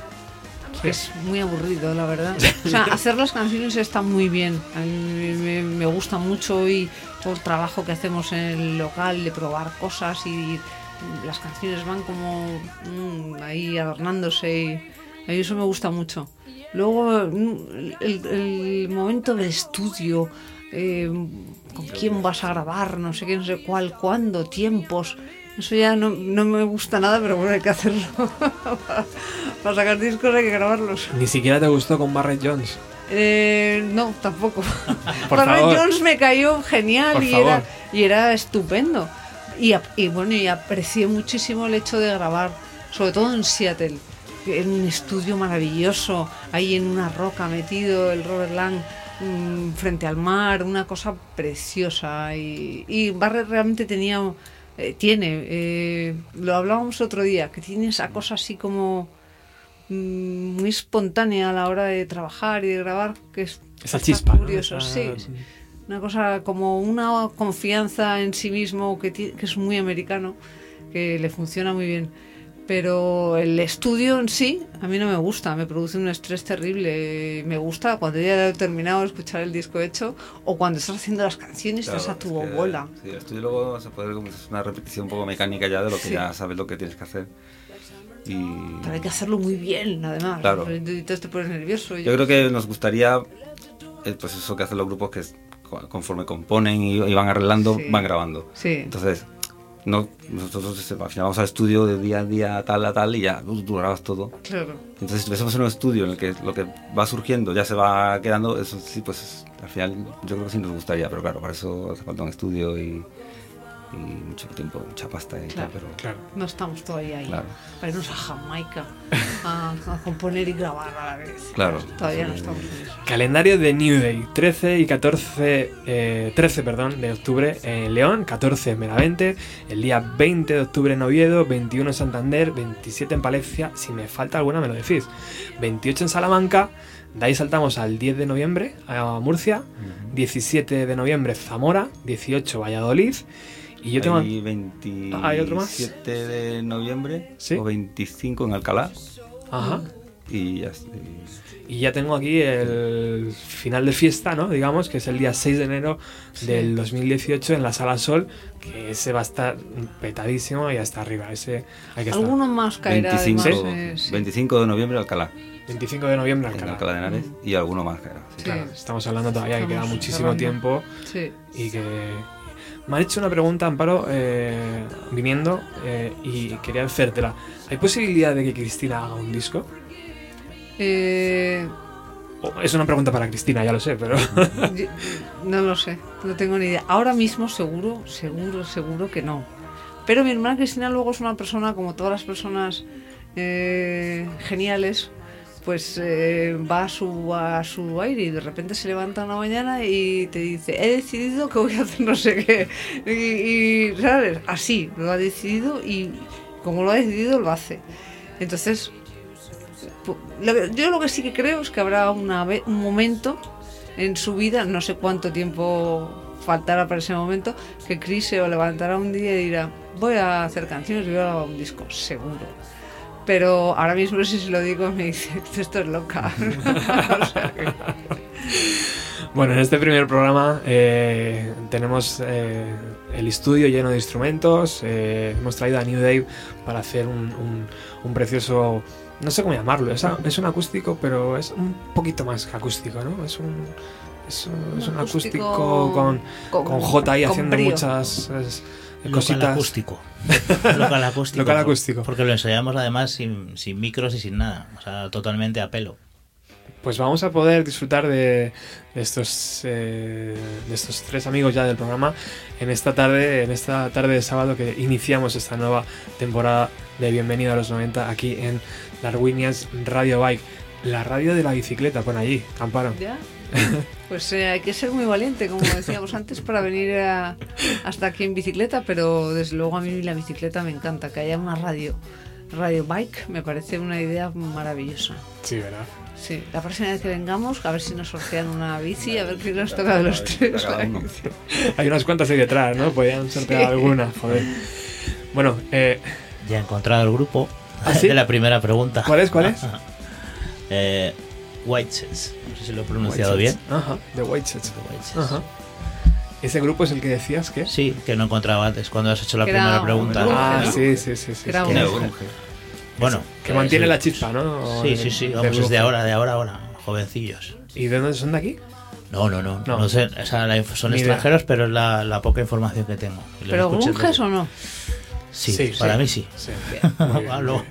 Es muy aburrido, la verdad. O sea, hacer las canciones está muy bien. A mí me, me gusta mucho y todo el trabajo que hacemos en el local de probar cosas y las canciones van como mm, ahí adornándose y a mí eso me gusta mucho. Luego mm, el, el momento del estudio, eh, con quién vas a grabar, no sé qué, no sé cuál, cuándo, tiempos. Eso ya no, no me gusta nada, pero bueno, hay que hacerlo. [laughs] para, para sacar discos hay que grabarlos. Ni siquiera te gustó con Barrett Jones. Eh, no, tampoco. [laughs] Barrett. Jones me cayó genial y era, y era estupendo. Y, bueno, y aprecié muchísimo el hecho de grabar, sobre todo en Seattle, en un estudio maravilloso, ahí en una roca metido, el Robert Lang mm, frente al mar, una cosa preciosa. Y, y Barrett realmente tenía, eh, tiene, eh, lo hablábamos otro día, que tiene esa cosa así como mm, muy espontánea a la hora de trabajar y de grabar, que es Esa chispa, ¿no? curioso, Esa- sí, sí. Una cosa como una confianza en sí mismo que, que es muy americano, que le funciona muy bien. Pero el estudio en sí, a mí no me gusta, me produce un estrés terrible. Me gusta cuando ya he terminado escuchar el disco hecho o cuando estás haciendo las canciones, Claro, estás a tu es que, bola. Sí, el estudio luego se puede como es una repetición un poco mecánica ya de lo que Sí. ya sabes lo que tienes que hacer. Y Pero hay que hacerlo muy bien, además. Claro. Entonces te pones nervioso. yo creo que nos gustaría, eh, pues eso que hacen los grupos que conforme componen y, y van arreglando, Sí. van grabando. Sí. Entonces, no, nosotros eh, al final vamos al estudio de día a día, tal a tal, y ya tú, grabas todo. Claro. Entonces, si empezamos en un estudio en el que lo que va surgiendo ya se va quedando, eso sí, pues es- al final yo creo que sí nos gustaría, pero claro, para eso hace falta un estudio y, y mucho tiempo, mucha pasta y Claro, tal, pero No estamos todavía ahí. Claro. Para irnos a Jamaica a, a componer y grabar a la vez. Claro. Todavía no estamos en eso. Calendario de New Day, 13 y 14, eh, 13 perdón, de octubre en León, 14 en Benavente, el día 20 de octubre en Oviedo, 21 en Santander, 27 en Palencia, si me falta alguna me lo decís, 28 en Salamanca, de ahí saltamos al 10 de noviembre a Murcia, 17 de noviembre Zamora, 18 Valladolid, y yo tengo... Hay 27 ¿Hay otro más? de noviembre Sí. o 25 en Alcalá. Ajá. Y ya está. Y ya tengo aquí el final de fiesta, ¿no? Digamos, que es el día 6 de enero Sí. del 2018 en la Sala Sol, que ese va a estar petadísimo y hasta arriba. Ese hay que estar. Alguno más caerá 25, además. eh, sí. 25 de noviembre Alcalá. 25 de noviembre En Alcalá. Alcalá de Henares y alguno más caerá. sí. Claro, estamos hablando todavía que queda Estamos muchísimo cerrando. tiempo Sí. y que... Me han hecho una pregunta, Amparo, eh, viniendo, eh, y quería hacértela. ¿Hay posibilidad de que Cristina haga un disco? Eh, O- Es una pregunta para Cristina, ya lo sé, pero... [laughs] yo- no lo sé, no tengo ni idea. Ahora mismo seguro, seguro, seguro que no. Pero mi hermana Cristina luego es una persona, como todas las personas eh, geniales, pues eh, va a su, a su aire y de repente se levanta una mañana y te dice, he decidido que voy a hacer no sé qué. [laughs] Y, ¿sabes? Así, lo ha decidido y como lo ha decidido, lo hace. Entonces, yo lo que sí que creo es que habrá una un momento en su vida, no sé cuánto tiempo faltará para ese momento, que Chris se levantará un día y dirá, voy a hacer canciones y voy a grabar un disco, seguro. Pero ahora mismo no sé si lo digo me dice, esto es loca. [laughs] O sea que- Bueno, en este primer programa eh, tenemos eh, el estudio lleno de instrumentos. eh, hemos traído a New Dave para hacer un, un- un precioso. No sé cómo llamarlo. Es, a- es un acústico, pero es un poquito más que acústico, ¿no? Es un. Es un, es un acústico, acústico con, con- con J ahí con haciendo brío. muchas es, Local [laughs] [laughs] acústico. Local acústico. Local acústico. Porque lo ensayamos además sin, sin micros y sin nada. O sea, totalmente a pelo. Pues vamos a poder disfrutar de, de estos eh, de estos tres amigos ya del programa en esta tarde, en esta tarde de sábado que iniciamos esta nueva temporada de Bienvenido a los 90 aquí en Darwinias Radio Bike, la radio de la bicicleta, pon allí, Amparo. ¿Ya? [laughs] Pues eh, hay que ser muy valiente, como decíamos [laughs] antes, para venir a- hasta aquí en bicicleta, pero desde luego a mí la bicicleta me encanta, que haya una radio, radio bike, me parece una idea maravillosa. Sí, ¿verdad? Sí, la próxima vez que vengamos, a ver si nos sortean una bici, a ver quién nos toca de los tres. [laughs] Hay unas cuantas ahí detrás, ¿no? Podían sortear Sí. alguna, joder. Bueno, eh, Ya he encontrado el grupo ¿Ah, sí? [laughs] de la primera pregunta. ¿Cuál es? ¿Cuál es? eh, Whitesets. No sé si lo he pronunciado bien. Ajá, The Whitesets. Ajá. ¿Ese grupo es el que decías que? Sí, que no encontraba antes cuando has hecho la primera era pregunta. Ah, ¿no? sí, sí, sí, sí. Era grunge. Bueno, Que mantiene sí. la chispa, ¿no? Sí, sí, sí. Vamos, es de ahora, de ahora a ahora. Jovencillos. ¿Y de dónde son de aquí? No, no, no. No. No, sé. O sea, la son Ni idea. extranjeros, pero es la, la poca información que tengo. ¿Pero desde- o no? Sí, Sí, para sí. mí sí. [laughs] Bien.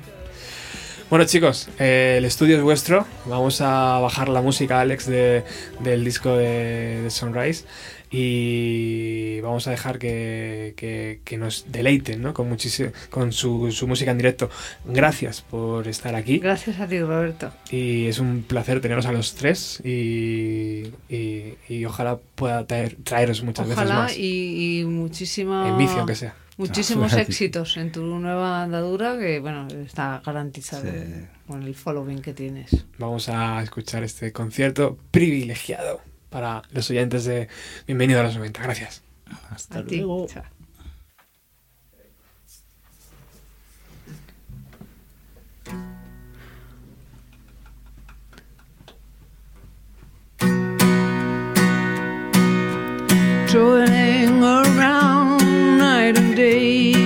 Bueno chicos, eh, el estudio es vuestro. Vamos a bajar la música, Alex, de- del disco de, de Sunrise y vamos a dejar que, que- que nos deleiten ¿no? con, su, su música en directo. Gracias por estar aquí Gracias a ti, Roberto. y es un placer teneros a los tres y, y- y ojalá pueda traer- traeros muchas veces más. y, y muchísima... En bici, aunque sea. Muchísimos Ah, éxitos en tu nueva andadura que, bueno, está garantizado Sí. con el following que tienes. Vamos a escuchar este concierto privilegiado para los oyentes de Bienvenido a los 90. Gracias. Hasta A ti. luego. Chao. Night and day.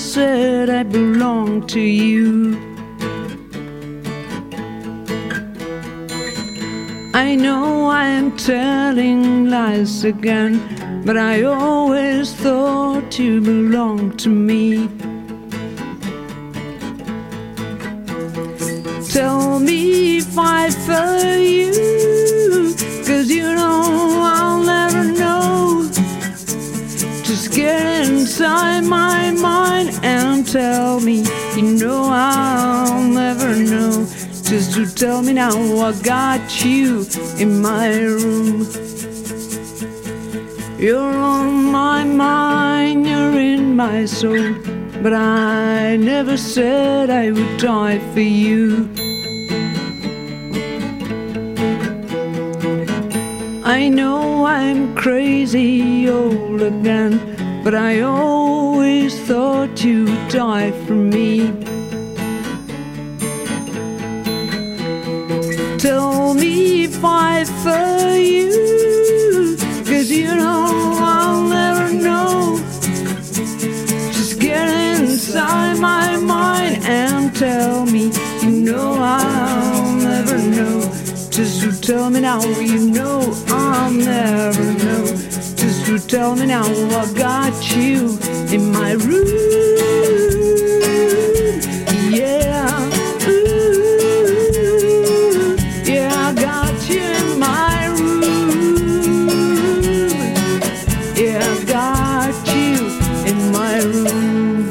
Said I belong to you. I know I'm telling lies again, but I always thought you belonged to me. Tell me if I fell you, cause you know inside my mind and tell me, you know I'll never know. Just to tell me now I got you in my room. You're on my mind, you're in my soul. But I never said I would die for you. I know I'm crazy old again, but I always thought you'd die for me. Tell me if I fell you, cause you know I'll never know. Just get inside my mind and tell me, you know I'll never know. Just tell me now, you know I'll never know. To tell me now, I got you in my room. Yeah. Yeah, I got you in my room. Yeah, I got you in my room.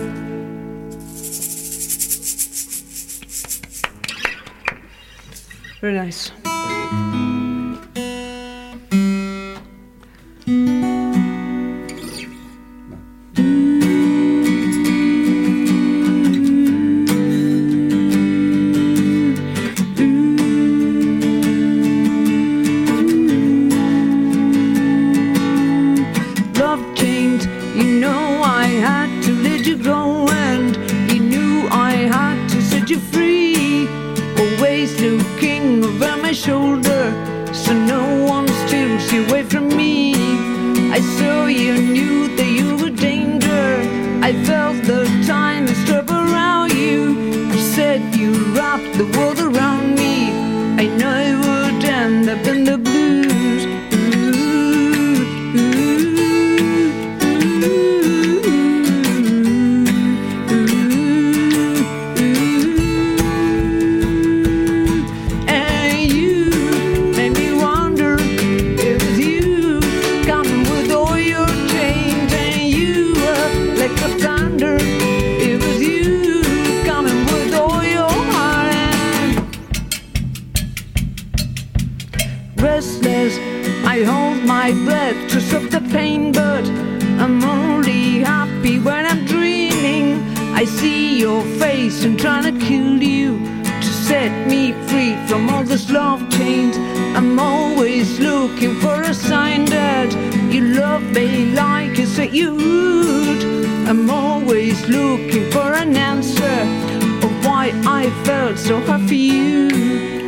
Very nice. You away from me. I saw you, knew that you were danger. I felt the time and strap around you. You said you wrapped the world breath to stop the pain, but I'm only happy when I'm dreaming. I see your face and trying to kill you to set me free from all this love chains. I'm always looking for a sign that you love me like you said you would. I'm always looking for an answer of why I felt so for you.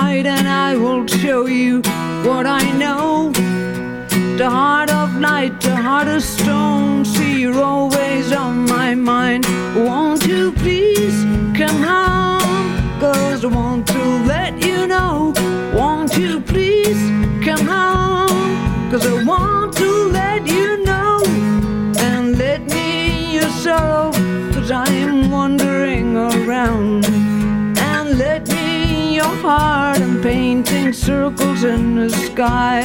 night and I will show you what I know. The heart of light, the heart of stone, see you're always on my mind. Won't you please come home? Cause I want to let you know. Won't you please come home? Cause I want to let you know. And let me your sorrow, cause I am wandering around. And let me your heart painting circles in the sky.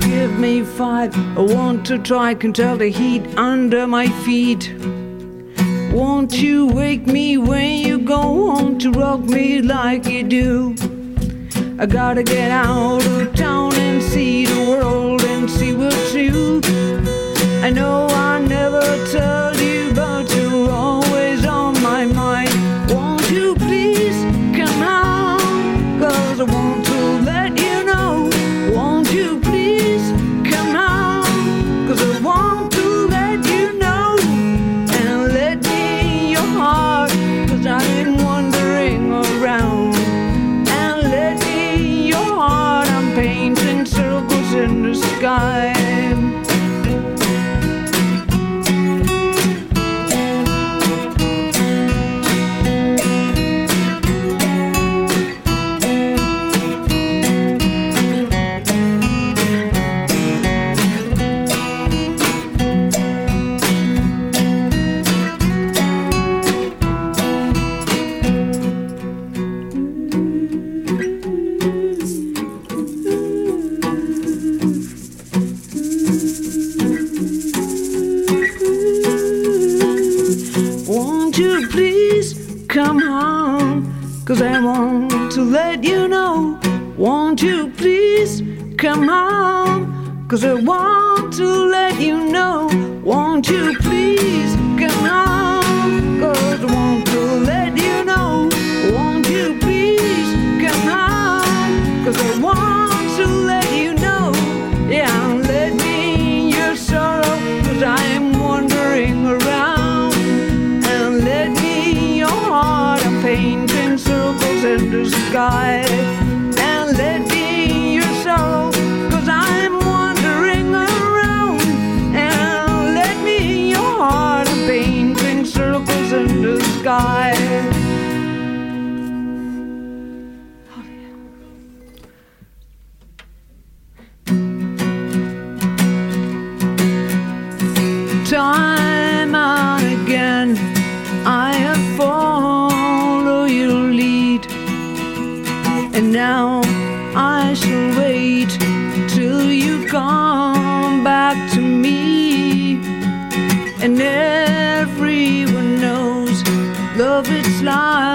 Give me five, I want to try, can tell the heat under my feet. Won't you wake me when you go home to rock me like you do? I gotta get out of town and see the world and see what's you. I know I never tell Cause it was fly.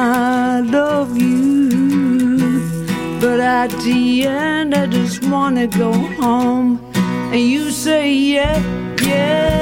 I love you, but at the end I just wanna go home, and you say yeah, yeah,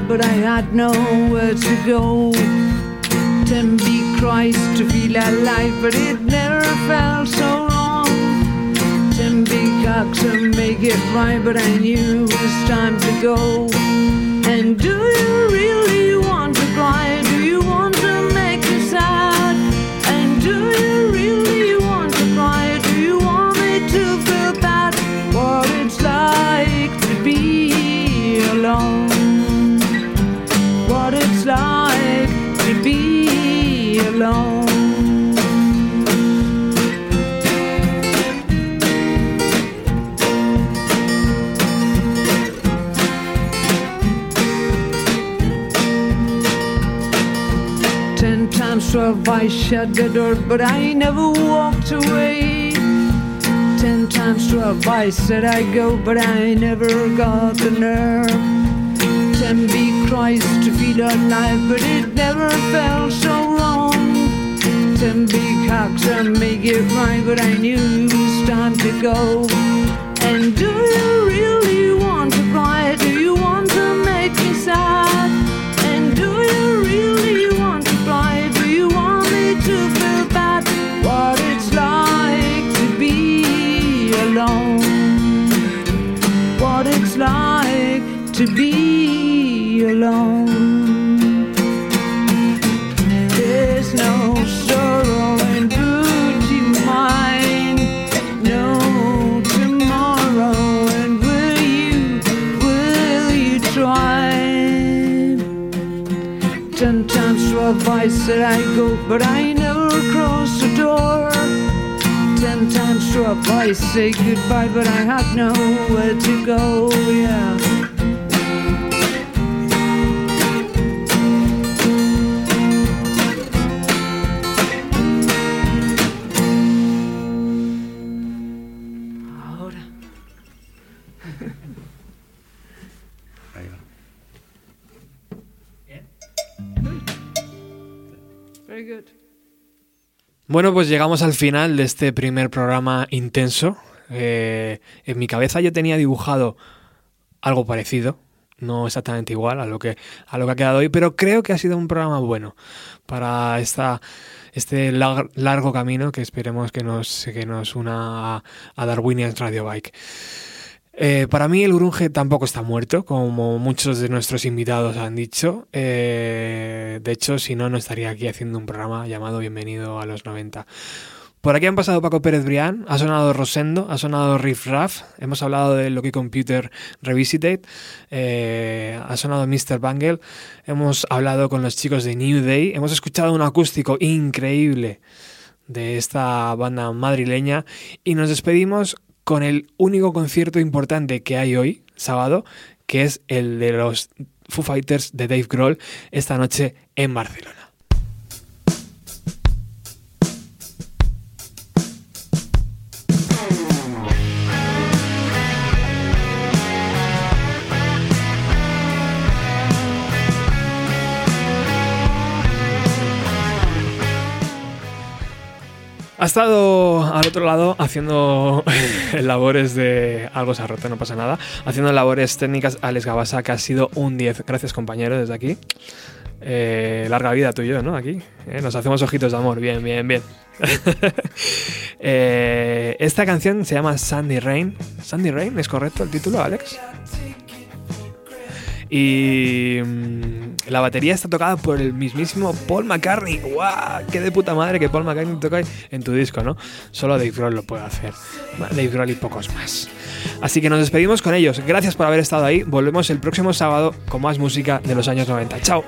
goodbye, but I had nowhere to go. Big cries to feel alive, but it never felt so. Ten big hugs to make it right, but I knew it was time to go. And do you really want to cry? 12 I shut the door, but I never walked away. 10 times 12 I said I go, but I never got the nerve. 10 big cries to feed our life, but it never felt so wrong. 10 big hugs and make it right, but I knew it was time to go. And do you really want to cry? Do you want to make me sad? To be alone? There's no sorrow in beauty mine, no tomorrow. And will you, will you try? Ten times twelve I said I go, but I never cross the door. Ten times twelve I say goodbye, but I had nowhere to go. Yeah. Bueno, pues llegamos al final de este primer programa intenso. Eh, en mi cabeza yo tenía dibujado algo parecido. no exactamente igual a lo que a lo que ha quedado hoy, pero creo que ha sido un programa bueno para esta este lar- largo camino que esperemos que nos que nos una a, a Darwinian Radio Bike. Eh, para mí el grunge tampoco está muerto, como muchos de nuestros invitados han dicho. Eh, de hecho, si no, no estaría aquí haciendo un programa llamado Bienvenido a los 90. Por aquí han pasado Paco Pérez Brián, ha sonado Rosendo, ha sonado Riff Raff, hemos hablado de Loki Computer Revisited, eh, ha sonado Mr. Bangle, hemos hablado con los chicos de New Day, hemos escuchado un acústico increíble de esta banda madrileña y nos despedimos con el único concierto importante que hay hoy, sábado, que es el de los Foo Fighters de Dave Grohl esta noche en Barcelona. Estado al otro lado haciendo [laughs] labores de. Algo se ha roto, no pasa nada. Haciendo labores técnicas Alex Gabasa, que ha sido un 10. Gracias, compañero, desde aquí. Eh, larga vida tú y yo, ¿no? Aquí. Eh, nos hacemos ojitos de amor. Bien, bien, bien. [laughs] Eh, esta canción se llama Sandy Rain. ¿Sandy Rain? ¿Es correcto el título, Alex? Y mm, la batería está tocada por el mismísimo Paul McCartney. ¡Guau! ¡Qué de puta madre que Paul McCartney toca en tu disco, ¿no? Solo Dave Grohl lo puede hacer. Dave Grohl y pocos más. Así que nos despedimos con ellos. Gracias por haber estado ahí. Volvemos el próximo sábado con más música de los años 90. ¡Chao!